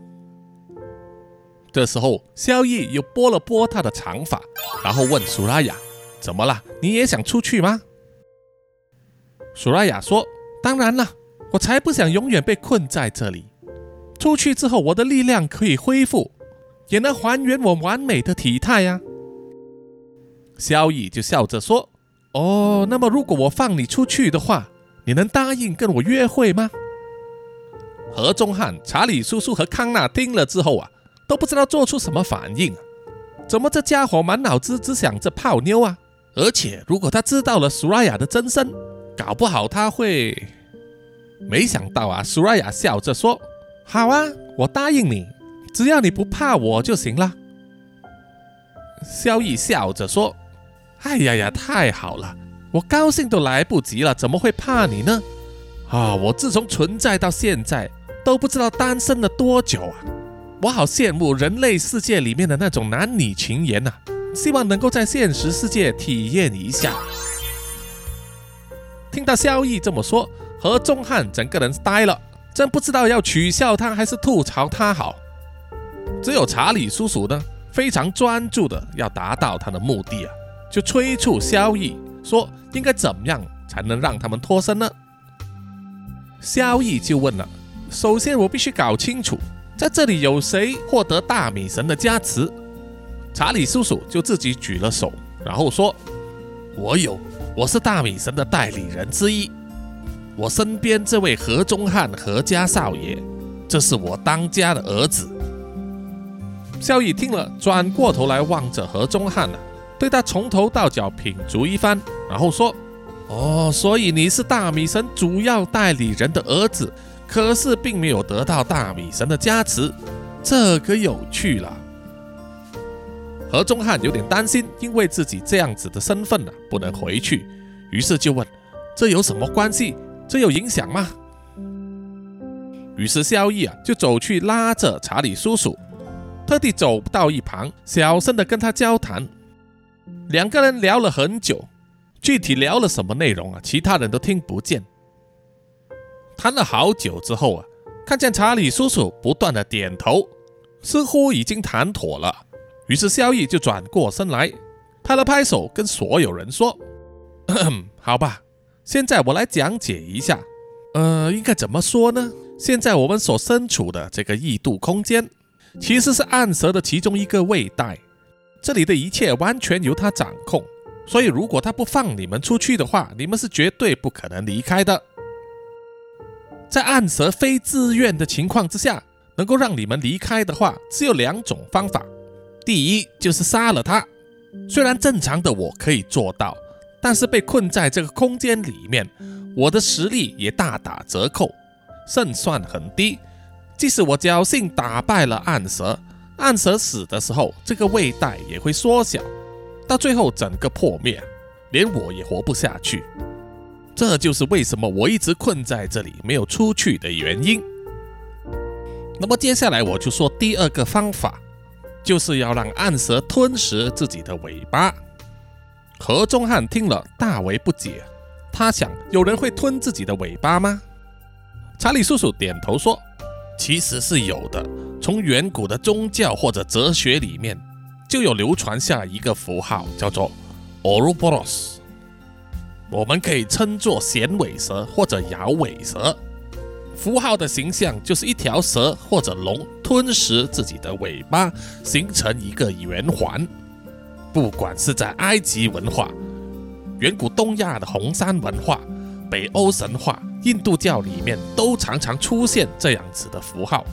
这时候，萧逸又拨了拨他的长发，然后问苏拉雅：“怎么了？你也想出去吗？”苏拉雅说：“当然了，我才不想永远被困在这里。出去之后，我的力量可以恢复，也能还原我完美的体态呀。”萧逸就笑着说。哦，那么如果我放你出去的话，你能答应跟我约会吗？何中汉、查理叔叔和康纳听了之后啊，都不知道做出什么反应啊。怎么这家伙满脑子只想着泡妞啊？而且如果他知道了苏拉雅的真身，搞不好他会……没想到啊，苏拉雅笑着说：“好啊，我答应你，只要你不怕我就行了。”萧逸笑着说。哎呀呀，太好了！我高兴都来不及了，怎么会怕你呢？啊，我自从存在到现在都不知道单身了多久啊！我好羡慕人类世界里面的那种男女情缘呐，希望能够在现实世界体验一下。听到萧逸这么说，何中汉整个人呆了，真不知道要取笑他还是吐槽他好。只有查理叔叔呢，非常专注的要达到他的目的啊。就催促萧逸说：“应该怎么样才能让他们脱身呢？”萧逸就问了：“首先，我必须搞清楚，在这里有谁获得大米神的加持？”查理叔叔就自己举了手，然后说：“我有，我是大米神的代理人之一。我身边这位何中汉何家少爷，这是我当家的儿子。”萧逸听了，转过头来望着何中汉了。对他从头到脚品足一番，然后说：“哦，所以你是大米神主要代理人的儿子，可是并没有得到大米神的加持，这可有趣了。”何中汉有点担心，因为自己这样子的身份呢，不能回去，于是就问：“这有什么关系？这有影响吗？”于是萧逸啊，就走去拉着查理叔叔，特地走到一旁，小声的跟他交谈。两个人聊了很久，具体聊了什么内容啊？其他人都听不见。谈了好久之后啊，看见查理叔叔不断的点头，似乎已经谈妥了。于是萧逸就转过身来，拍了拍手，跟所有人说：“好吧，现在我来讲解一下。呃，应该怎么说呢？现在我们所身处的这个异度空间，其实是暗蛇的其中一个位带。这里的一切完全由他掌控，所以如果他不放你们出去的话，你们是绝对不可能离开的。在暗蛇非自愿的情况之下，能够让你们离开的话，只有两种方法。第一就是杀了他。虽然正常的我可以做到，但是被困在这个空间里面，我的实力也大打折扣，胜算很低。即使我侥幸打败了暗蛇，暗蛇死的时候，这个胃袋也会缩小，到最后整个破灭，连我也活不下去。这就是为什么我一直困在这里没有出去的原因。那么接下来我就说第二个方法。就是要让暗蛇吞食自己的尾巴。何中汉听了大为不解，他想：有人会吞自己的尾巴吗？查理叔叔点头说：“其实是有的。从远古的宗教或者哲学里面，就有流传下一个符号，叫做 Ouroboros，我们可以称作衔尾蛇或者摇尾蛇。”符号的形象就是一条蛇或者龙吞食自己的尾巴，形成一个圆环。不管是在埃及文化、远古东亚的红山文化、北欧神话、印度教里面，都常常出现这样子的符号。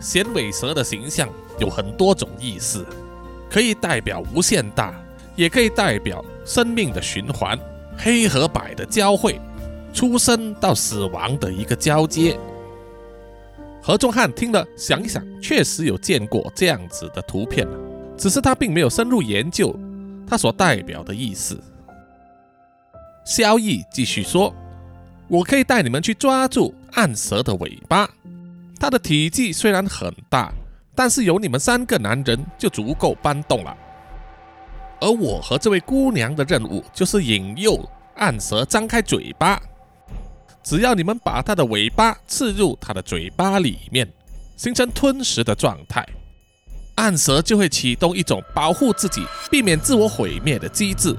衔尾蛇的形象有很多种意思，可以代表无限大，也可以代表生命的循环，黑和白的交汇。出生到死亡的一个交接。何仲汉听了，想一想，确实有见过这样子的图片只是他并没有深入研究它所代表的意思。萧逸继续说：“我可以带你们去抓住暗蛇的尾巴，它的体积虽然很大，但是有你们三个男人就足够搬动了。而我和这位姑娘的任务就是引诱暗蛇张开嘴巴。”只要你们把它的尾巴刺入它的嘴巴里面，形成吞食的状态，暗蛇就会启动一种保护自己、避免自我毁灭的机制，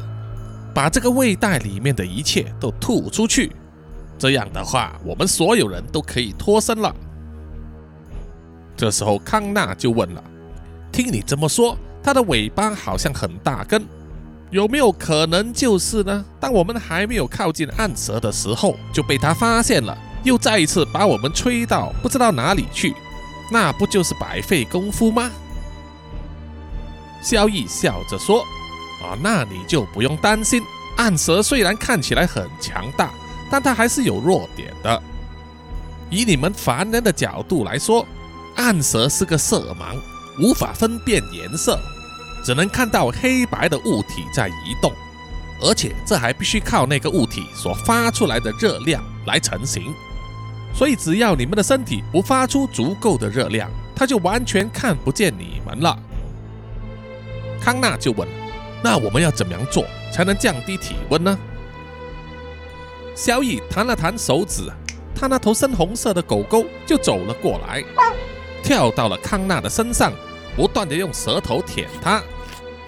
把这个胃袋里面的一切都吐出去。这样的话，我们所有人都可以脱身了。这时候，康纳就问了：“听你这么说，它的尾巴好像很大根。”有没有可能就是呢？当我们还没有靠近暗蛇的时候，就被它发现了，又再一次把我们吹到不知道哪里去，那不就是白费功夫吗？萧逸笑着说：“啊，那你就不用担心。暗蛇虽然看起来很强大，但它还是有弱点的。以你们凡人的角度来说，暗蛇是个色盲，无法分辨颜色。”只能看到黑白的物体在移动，而且这还必须靠那个物体所发出来的热量来成型。所以只要你们的身体不发出足够的热量，它就完全看不见你们了。康纳就问：“那我们要怎么样做才能降低体温呢？”萧逸弹了弹手指，他那头深红色的狗狗就走了过来，跳到了康纳的身上。不断的用舌头舔他，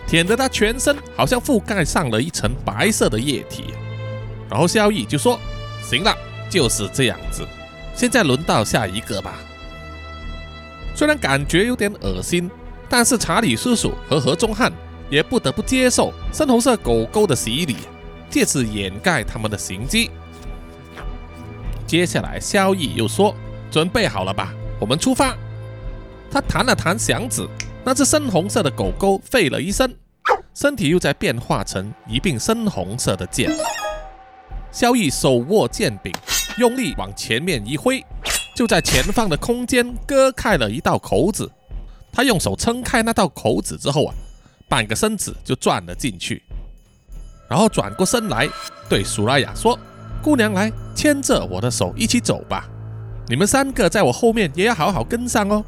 舔得他全身好像覆盖上了一层白色的液体。然后萧逸就说：“行了，就是这样子。现在轮到下一个吧。”虽然感觉有点恶心，但是查理叔叔和何中汉也不得不接受深红色狗狗的洗礼，借此掩盖他们的行迹。接下来，萧逸又说：“准备好了吧？我们出发。”他弹了弹响指，那只深红色的狗狗吠了一声，身体又在变化成一柄深红色的剑。萧逸手握剑柄，用力往前面一挥，就在前方的空间割开了一道口子。他用手撑开那道口子之后啊，半个身子就转了进去，然后转过身来对苏拉雅说：“姑娘，来牵着我的手一起走吧。你们三个在我后面也要好好跟上哦。”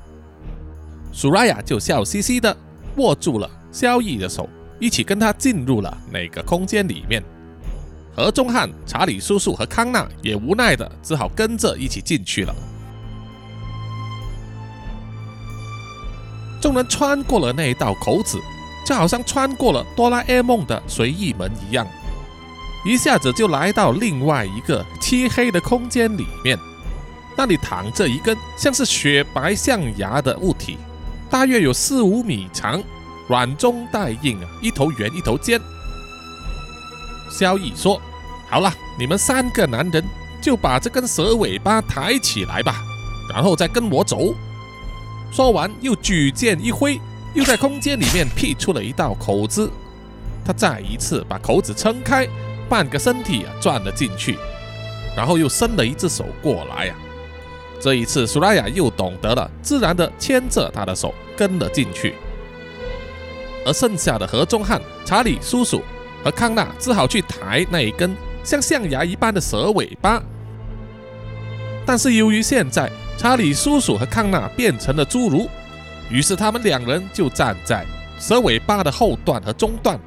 苏拉雅就笑嘻嘻的握住了萧逸的手，一起跟他进入了那个空间里面。何中汉、查理叔叔和康纳也无奈的只好跟着一起进去了。众人穿过了那一道口子，就好像穿过了哆啦 A 梦的随意门一样，一下子就来到另外一个漆黑的空间里面。那里躺着一根像是雪白象牙的物体，大约有四五米长，软中带硬啊，一头圆一头尖。萧逸说：“好了，你们三个男人就把这根蛇尾巴抬起来吧，然后再跟我走。”说完，又举剑一挥，又在空间里面辟出了一道口子。他再一次把口子撑开，半个身体啊转了进去，然后又伸了一只手过来呀。这一次，苏拉雅又懂得了，自然的牵着他的手跟了进去。而剩下的何中汉、查理叔叔和康纳只好去抬那一根像象牙一般的蛇尾巴。但是由于现在查理叔叔和康纳变成了侏儒，于是他们两人就站在蛇尾巴的后段和中段，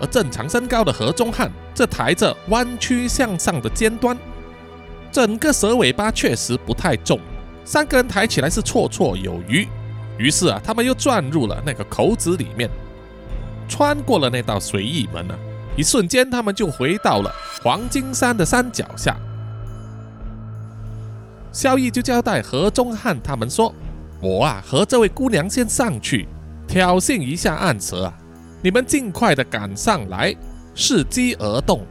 而正常身高的何中汉则抬着弯曲向上的尖端。整个蛇尾巴确实不太重，三个人抬起来是绰绰有余。于是啊，他们又钻入了那个口子里面，穿过了那道随意门啊，一瞬间他们就回到了黄金山的山脚下。萧逸就交代何中汉他们说：“我啊，和这位姑娘先上去，挑衅一下暗蛇啊，你们尽快的赶上来，伺机而动。”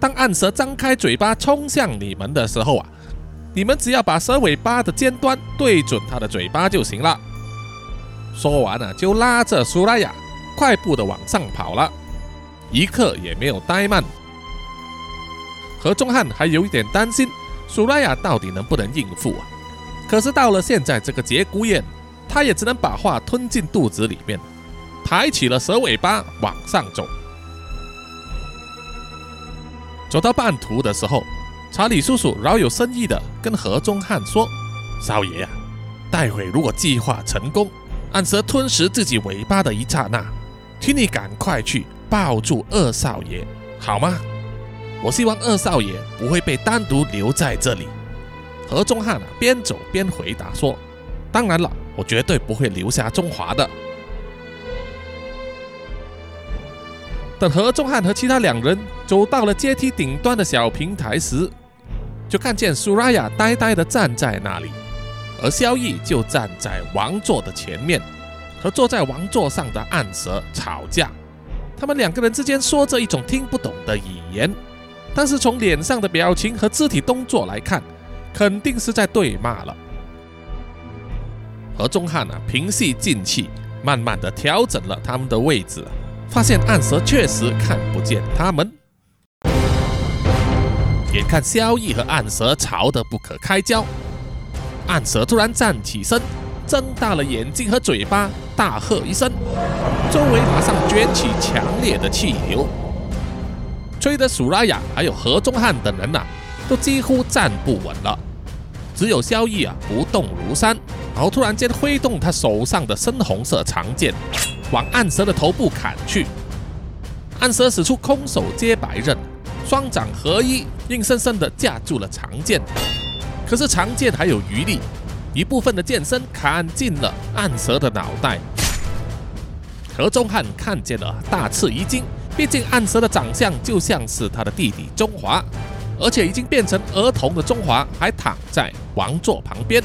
当暗蛇张开嘴巴冲向你们的时候啊，你们只要把蛇尾巴的尖端对准它的嘴巴就行了。说完了，就拉着苏拉雅快步的往上跑了，一刻也没有怠慢。何中汉还有一点担心苏拉雅到底能不能应付啊，可是到了现在这个节骨眼，他也只能把话吞进肚子里面，抬起了蛇尾巴往上走。走到半途的时候，查理叔叔饶有深意的跟何中汉说：“少爷啊，待会如果计划成功，暗蛇吞食自己尾巴的一刹那，请你赶快去抱住二少爷，好吗？我希望二少爷不会被单独留在这里。”何中汉啊，边走边回答说：“当然了，我绝对不会留下中华的。”等何中汉和其他两人走到了阶梯顶端的小平台时，就看见苏拉雅呆呆地站在那里，而萧逸就站在王座的前面，和坐在王座上的暗蛇吵架。他们两个人之间说着一种听不懂的语言，但是从脸上的表情和肢体动作来看，肯定是在对骂了。何中汉啊，平息静气，慢慢的调整了他们的位置。发现暗蛇确实看不见他们，眼看萧逸和暗蛇吵得不可开交，暗蛇突然站起身，睁大了眼睛和嘴巴，大喝一声，周围马上卷起强烈的气流，吹得苏拉雅还有何中汉等人呐，都几乎站不稳了。只有萧逸啊不动如山，然后突然间挥动他手上的深红色长剑。往暗蛇的头部砍去，暗蛇使出空手接白刃，双掌合一，硬生生的架住了长剑。可是长剑还有余力，一部分的剑身砍进了暗蛇的脑袋。何中汉看见了，大吃一惊，毕竟暗蛇的长相就像是他的弟弟中华，而且已经变成儿童的中华还躺在王座旁边。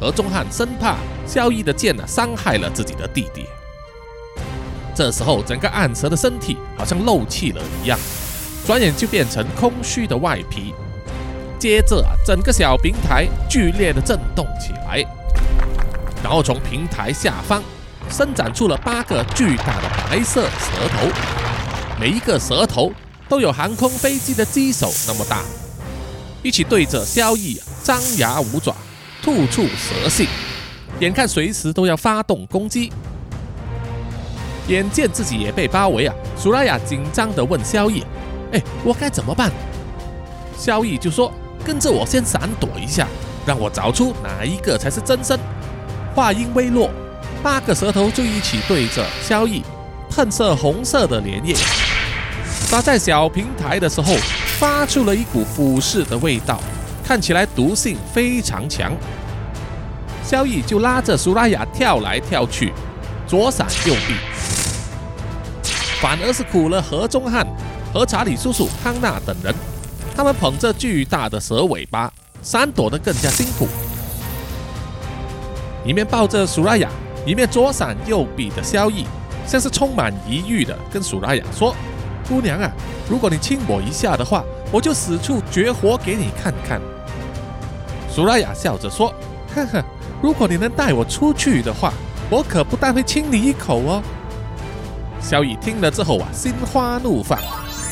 何中汉生怕萧逸的剑呢伤害了自己的弟弟。这时候，整个暗蛇的身体好像漏气了一样，转眼就变成空虚的外皮。接着啊，整个小平台剧烈的震动起来，然后从平台下方伸展出了八个巨大的白色蛇头，每一个蛇头都有航空飞机的机手那么大，一起对着萧逸张牙舞爪，吐出蛇信，眼看随时都要发动攻击。眼见自己也被包围啊，苏拉雅紧张地问萧逸：“哎，我该怎么办？”萧逸就说：“跟着我先闪躲一下，让我找出哪一个才是真身。”话音未落，八个蛇头就一起对着萧逸喷射红色的粘液，搭在小平台的时候，发出了一股腐蚀的味道，看起来毒性非常强。萧逸就拉着苏拉雅跳来跳去，左闪右避，反而是苦了何中汉和查理叔叔、康纳等人。他们捧着巨大的蛇尾巴，闪躲得更加辛苦。一面抱着苏拉雅，一面左闪右避的萧逸，像是充满疑虑的跟苏拉雅说：“姑娘啊，如果你亲我一下的话，我就死处绝活给你看看。”苏拉雅笑着说：“呵呵，如果你能带我出去的话，我可不但会亲你一口哦。”小乙听了之后啊，心花怒放，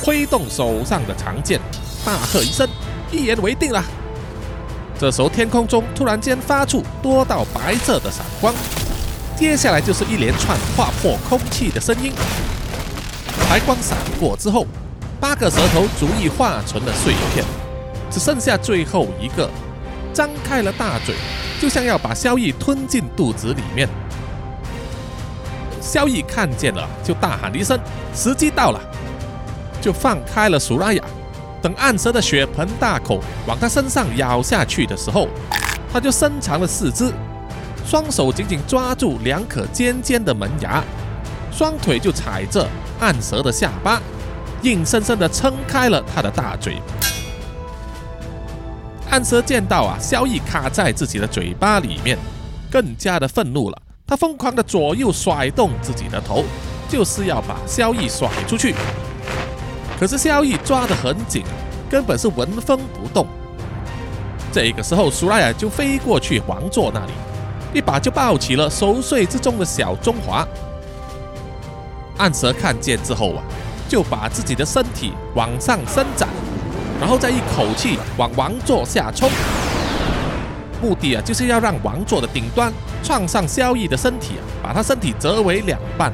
挥动手上的长剑。大喝一声，一言为定了。这时候天空中突然间发出多道白色的闪光，接下来就是一连串划破空气的声音。白光闪过之后，八个舌头逐一化成了碎片，只剩下最后一个，张开了大嘴，就像要把萧逸吞进肚子里面。萧逸看见了，就大喊了一声：“时机到了！”就放开了苏拉雅。等暗蛇的血盆大口往他身上咬下去的时候，他就伸长了四肢，双手紧紧抓住两颗尖尖的门牙，双腿就踩着暗蛇的下巴，硬生生的撑开了他的大嘴。暗蛇见到啊，萧逸卡在自己的嘴巴里面，更加的愤怒了，他疯狂的左右甩动自己的头，就是要把萧逸甩出去。可是萧逸抓得很紧，根本是纹风不动。这个时候，苏拉雅就飞过去王座那里，一把就抱起了熟睡之中的小中华。暗蛇看见之后啊，就把自己的身体往上伸展，然后再一口气往王座下冲，目的啊就是要让王座的顶端撞上萧逸的身体啊，把他身体折为两半。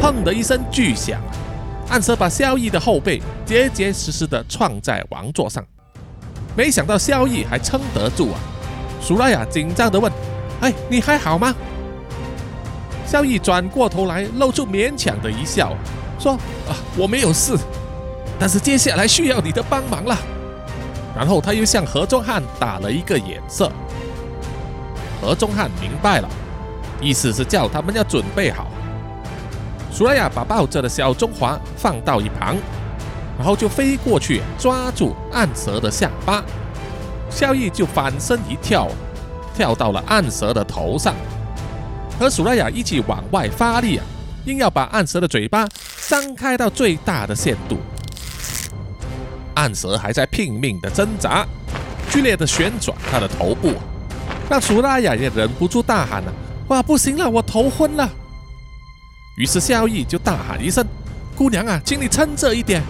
砰的一声巨响，暗蛇把萧逸的后背结结实实的撞在王座上。没想到萧逸还撑得住啊！苏拉雅紧张的问：“哎，你还好吗？”萧逸转过头来，露出勉强的一笑，说：“啊，我没有事，但是接下来需要你的帮忙了。”然后他又向何中汉打了一个眼色。何中汉明白了，意思是叫他们要准备好。苏拉雅把抱着的小中华放到一旁，然后就飞过去抓住暗蛇的下巴，萧逸就反身一跳，跳到了暗蛇的头上，和苏拉雅一起往外发力啊，硬要把暗蛇的嘴巴张开到最大的限度。暗蛇还在拼命的挣扎，剧烈的旋转它的头部，让苏拉雅也忍不住大喊了：“哇，不行了，我头昏了！”于是萧逸就大喊一声：“姑娘啊，请你撑着一点。”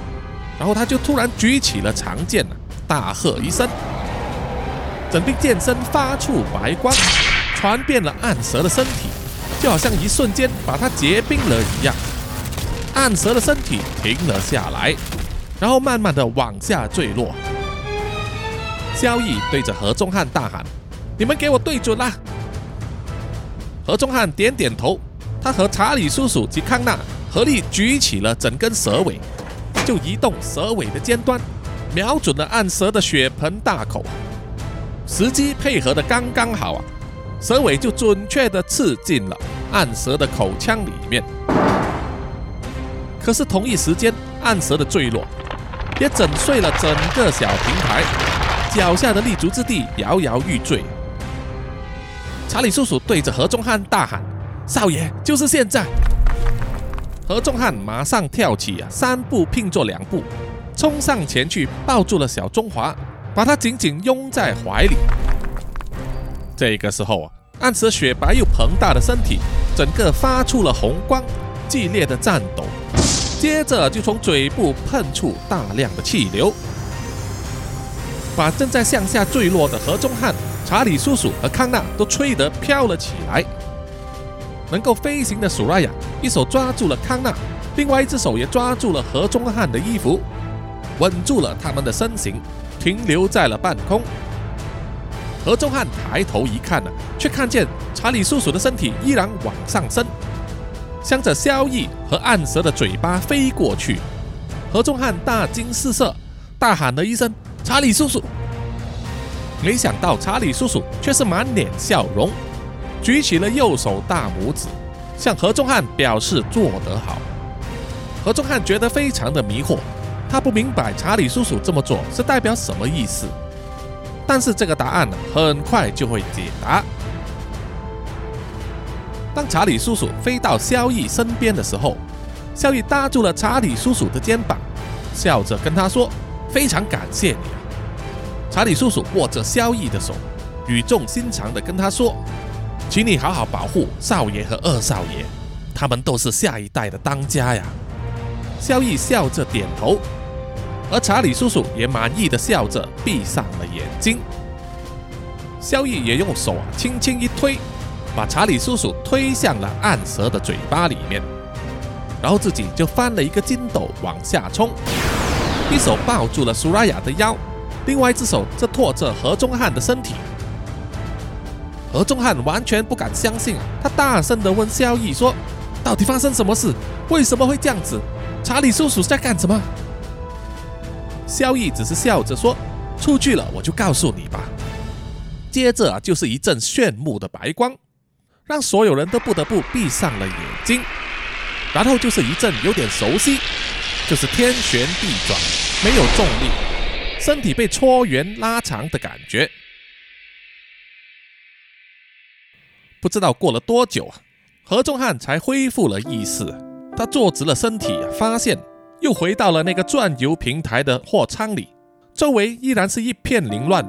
然后他就突然举起了长剑大喝一声，整柄剑身发出白光，传遍了暗蛇的身体，就好像一瞬间把它结冰了一样。暗蛇的身体停了下来，然后慢慢的往下坠落。萧逸对着何中汉大喊：“你们给我对准啦！”何中汉点点头。他和查理叔叔及康纳合力举起了整根蛇尾，就移动蛇尾的尖端，瞄准了暗蛇的血盆大口，时机配合的刚刚好啊！蛇尾就准确的刺进了暗蛇的口腔里面。可是同一时间，暗蛇的坠落也整碎了整个小平台，脚下的立足之地摇摇欲坠。查理叔叔对着何中汉大喊。少爷，就是现在！何中汉马上跳起啊，三步并作两步，冲上前去抱住了小中华，把他紧紧拥在怀里。这个时候啊，暗蛇雪白又膨大的身体，整个发出了红光，剧烈的颤抖，接着就从嘴部喷出大量的气流，把正在向下坠落的何中汉、查理叔叔和康纳都吹得飘了起来。能够飞行的苏拉雅一手抓住了康纳，另外一只手也抓住了何中汉的衣服，稳住了他们的身形，停留在了半空。何中汉抬头一看呢，却看见查理叔叔的身体依然往上升，向着萧逸和暗蛇的嘴巴飞过去。何中汉大惊失色，大喊了一声：“查理叔叔！”没想到查理叔叔却是满脸笑容，举起了右手大拇指，向何中汉表示做得好。何中汉觉得非常的迷惑，他不明白查理叔叔这么做是代表什么意思。但是这个答案呢，很快就会解答。当查理叔叔飞到萧逸身边的时候，萧逸搭住了查理叔叔的肩膀，笑着跟他说：“非常感谢你啊。”查理叔叔握着萧逸的手，语重心长地跟他说：“请你好好保护少爷和二少爷，他们都是下一代的当家呀。”萧逸笑着点头，而查理叔叔也满意的笑着闭上了眼睛。萧逸也用手啊轻轻一推，把查理叔叔推向了暗蛇的嘴巴里面，然后自己就翻了一个筋斗往下冲，一手抱住了苏拉雅的腰。另外一只手则托着何中汉的身体，何中汉完全不敢相信！他大声地问萧逸说：“到底发生什么事？为什么会这样子？查理叔叔在干什么？”萧逸只是笑着说：“出去了，我就告诉你吧。”接着啊，就是一阵炫目的白光，让所有人都不得不闭上了眼睛。然后就是一阵有点熟悉，就是天旋地转，没有重力。身体被搓圆拉长的感觉，不知道过了多久啊，何仲汉才恢复了意识。他坐直了身体，发现又回到了那个转油平台的货舱里，周围依然是一片凌乱，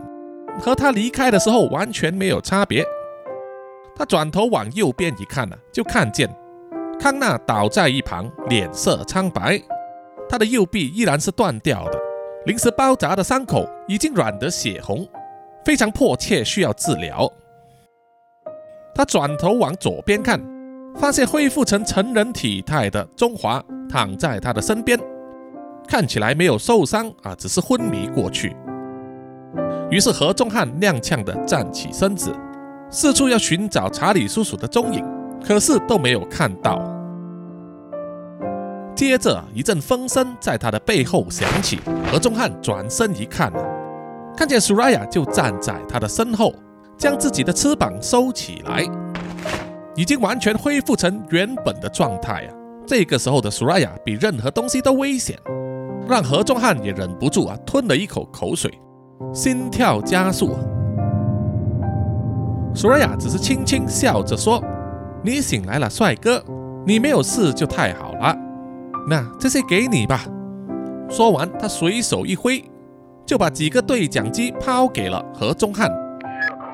和他离开的时候完全没有差别。他转头往右边一看呢，就看见康纳倒在一旁，脸色苍白，他的右臂依然是断掉的。临时包扎的伤口已经软得血红，非常迫切需要治疗。他转头往左边看，发现恢复成成人体态的中华躺在他的身边，看起来没有受伤啊，只是昏迷过去。于是何仲汉踉跄地站起身子，四处要寻找查理叔叔的踪影，可是都没有看到。接着一阵风声在他的背后响起，何中汉转身一看，看见苏拉雅就站在他的身后，将自己的翅膀收起来，已经完全恢复成原本的状态啊！这个时候的苏拉雅比任何东西都危险，让何中汉也忍不住啊吞了一口口水，心跳加速。苏拉雅只是轻轻笑着说：“你醒来了，帅哥，你没有事就太好了。”那这些给你吧。说完，他随手一挥，就把几个对讲机抛给了何中汉，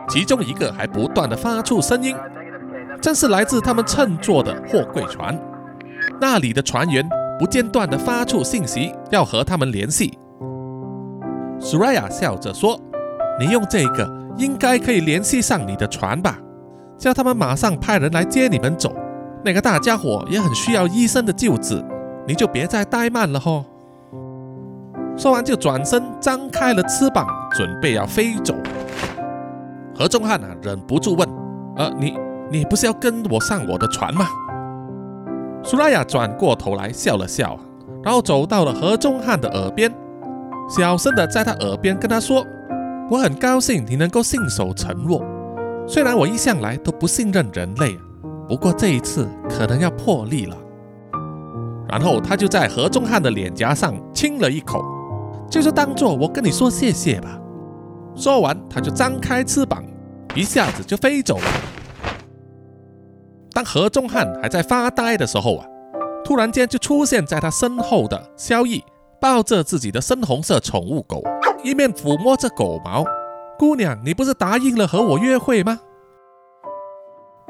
其中一个还不断的发出声音，正是来自他们乘坐的货柜船。那里的船员不间断的发出信息，要和他们联系。苏瑞亚笑着说：“你用这个应该可以联系上你的船吧？叫他们马上派人来接你们走。那个大家伙也很需要医生的救治。”你就别再怠慢了吼！说完就转身张开了翅膀，准备要飞走。何仲汉啊，忍不住问：“呃，你你不是要跟我上我的船吗？”苏拉雅转过头来笑了笑，然后走到了何仲汉的耳边，小声的在他耳边跟他说：“我很高兴你能够信守承诺，虽然我一向来都不信任人类，不过这一次可能要破例了。”然后他就在何中汉的脸颊上亲了一口，就是当做我跟你说谢谢吧。说完，他就张开翅膀，一下子就飞走了。当何中汉还在发呆的时候啊，突然间就出现在他身后的萧逸，抱着自己的深红色宠物狗，一面抚摸着狗毛。姑娘，你不是答应了和我约会吗？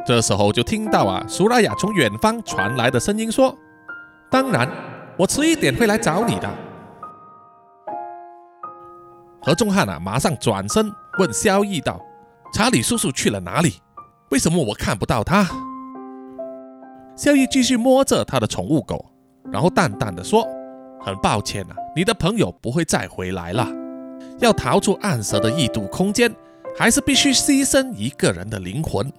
这时候就听到啊，苏拉雅从远方传来的声音说。当然，我迟一点会来找你的。何仲汉啊，马上转身问萧逸道：“查理叔叔去了哪里？为什么我看不到他？”萧逸继续摸着他的宠物狗，然后淡淡的说：“很抱歉啊，你的朋友不会再回来了。要逃出暗蛇的异度空间，还是必须牺牲一个人的灵魂。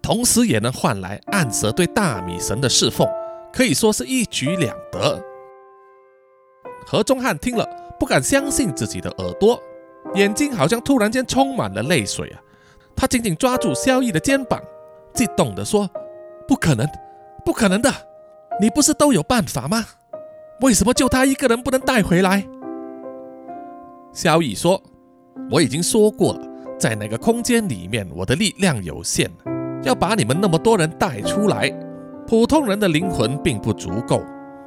同时也能换来暗蛇对大米神的侍奉，可以说是一举两得。何中汉听了，不敢相信自己的耳朵，眼睛好像突然间充满了泪水啊！他紧紧抓住萧逸的肩膀，激动地说：“不可能，不可能的！你不是都有办法吗？为什么就他一个人不能带回来？”萧逸说：“我已经说过了，在那个空间里面，我的力量有限，要把你们那么多人带出来，普通人的灵魂并不足够。”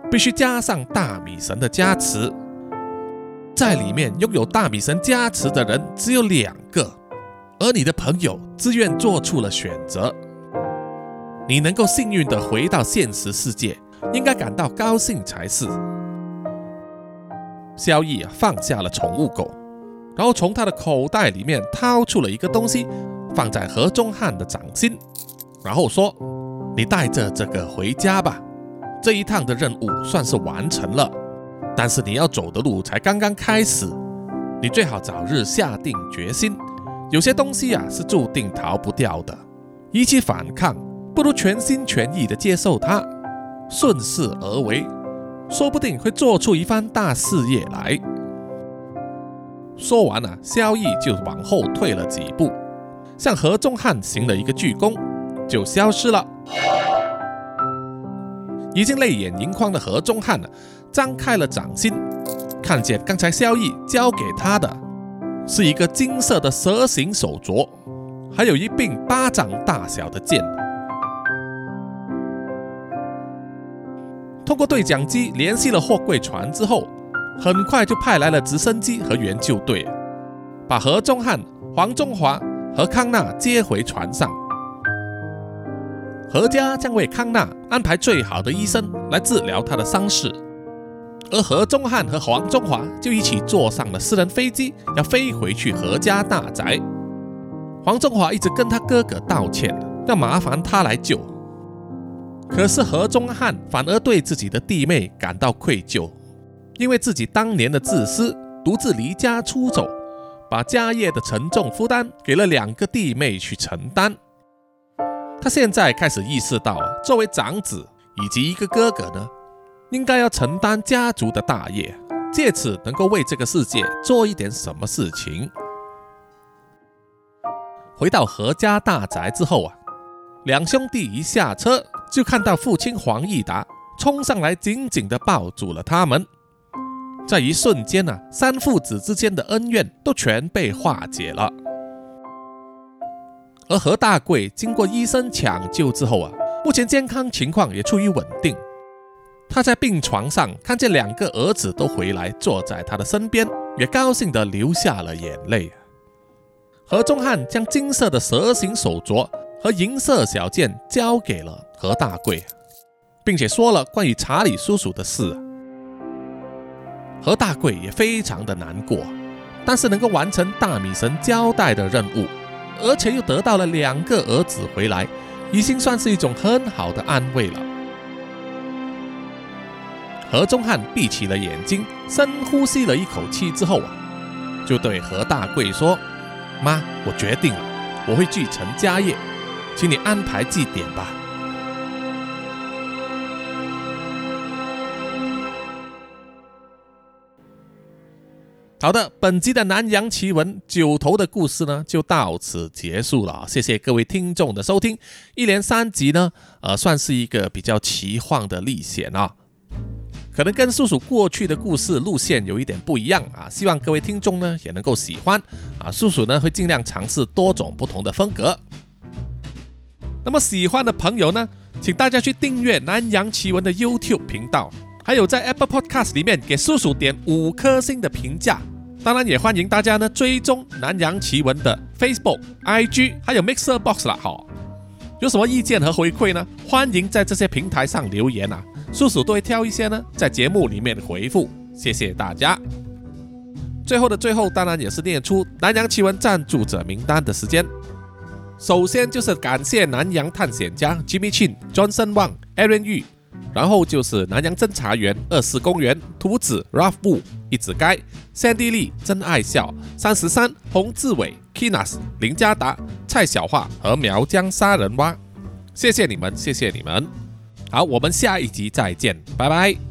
必须加上大米神的加持，在里面拥有大米神加持的人只有两个，而你的朋友自愿做出了选择，你能够幸运的回到现实世界，应该感到高兴才是。萧逸，放下了宠物狗，然后从他的口袋里面掏出了一个东西，放在何中汉的掌心，然后说：“你带着这个回家吧。”这一趟的任务算是完成了，但是你要走的路才刚刚开始，你最好早日下定决心。有些东西啊是注定逃不掉的，与其反抗，不如全心全意的接受它，顺势而为，说不定会做出一番大事业来。说完了，萧逸就往后退了几步，向何中汉行了一个鞠躬，就消失了。已经泪眼盈眶的何中汉呢，张开了掌心，看见刚才萧逸交给他的是一个金色的蛇形手镯，还有一柄巴掌大小的剑。通过对讲机联系了货柜船之后，很快就派来了直升机和援救队，把何中汉、黄中华和康纳接回船上。何家将为康纳安排最好的医生来治疗他的伤势，而何中汉和黄中华就一起坐上了私人飞机，要飞回去何家大宅。黄中华一直跟他哥哥道歉，要麻烦他来救，可是何中汉反而对自己的弟妹感到愧疚，因为自己当年的自私，独自离家出走，把家业的沉重负担给了两个弟妹去承担。他现在开始意识到，作为长子以及一个哥哥呢，应该要承担家族的大业，借此能够为这个世界做一点什么事情。回到何家大宅之后啊，两兄弟一下车就看到父亲黄义达冲上来，紧紧地抱住了他们。在一瞬间呢，三父子之间的恩怨都全被化解了。而何大贵经过医生抢救之后啊，目前健康情况也处于稳定。他在病床上看见两个儿子都回来，坐在他的身边，也高兴地流下了眼泪。何忠汉将金色的蛇形手镯和银色小剑交给了何大贵，并且说了关于查理叔叔的事。何大贵也非常的难过，但是能够完成大米神交代的任务。而且又得到了两个儿子回来，已经算是一种很好的安慰了。何中汉闭起了眼睛，深呼吸了一口气之后啊，就对何大贵说：“妈，我决定了，我会继承家业，请你安排祭典吧。”好的，本集的南洋奇闻九头的故事呢，就到此结束了。谢谢各位听众的收听，一连三集呢，呃，算是一个比较奇幻的历险啊，可能跟叔叔过去的故事路线有一点不一样啊。希望各位听众呢也能够喜欢啊，叔叔呢会尽量尝试多种不同的风格。那么喜欢的朋友呢，请大家去订阅南洋奇闻的 YouTube 频道。还有在 Apple Podcast 里面给叔叔点五颗星的评价，当然也欢迎大家呢追踪南洋奇闻的 Facebook、IG，还有 Mixer Box 啦。好，有什么意见和回馈呢？欢迎在这些平台上留言啊，叔叔都会挑一些呢在节目里面回复。谢谢大家。最后的最后，当然也是念出南洋奇闻赞助者名单的时间。首先就是感谢南洋探险家 Jimmy Chin、Johnson Wang、Aaron Yu。然后就是南洋侦查员二四公园图子 r a f f 布一子该 Sandy 丽真爱笑三十三洪志伟 Kinas 林家达蔡小桦和苗疆杀人蛙谢谢你们，谢谢你们。好，我们下一集再见，拜拜。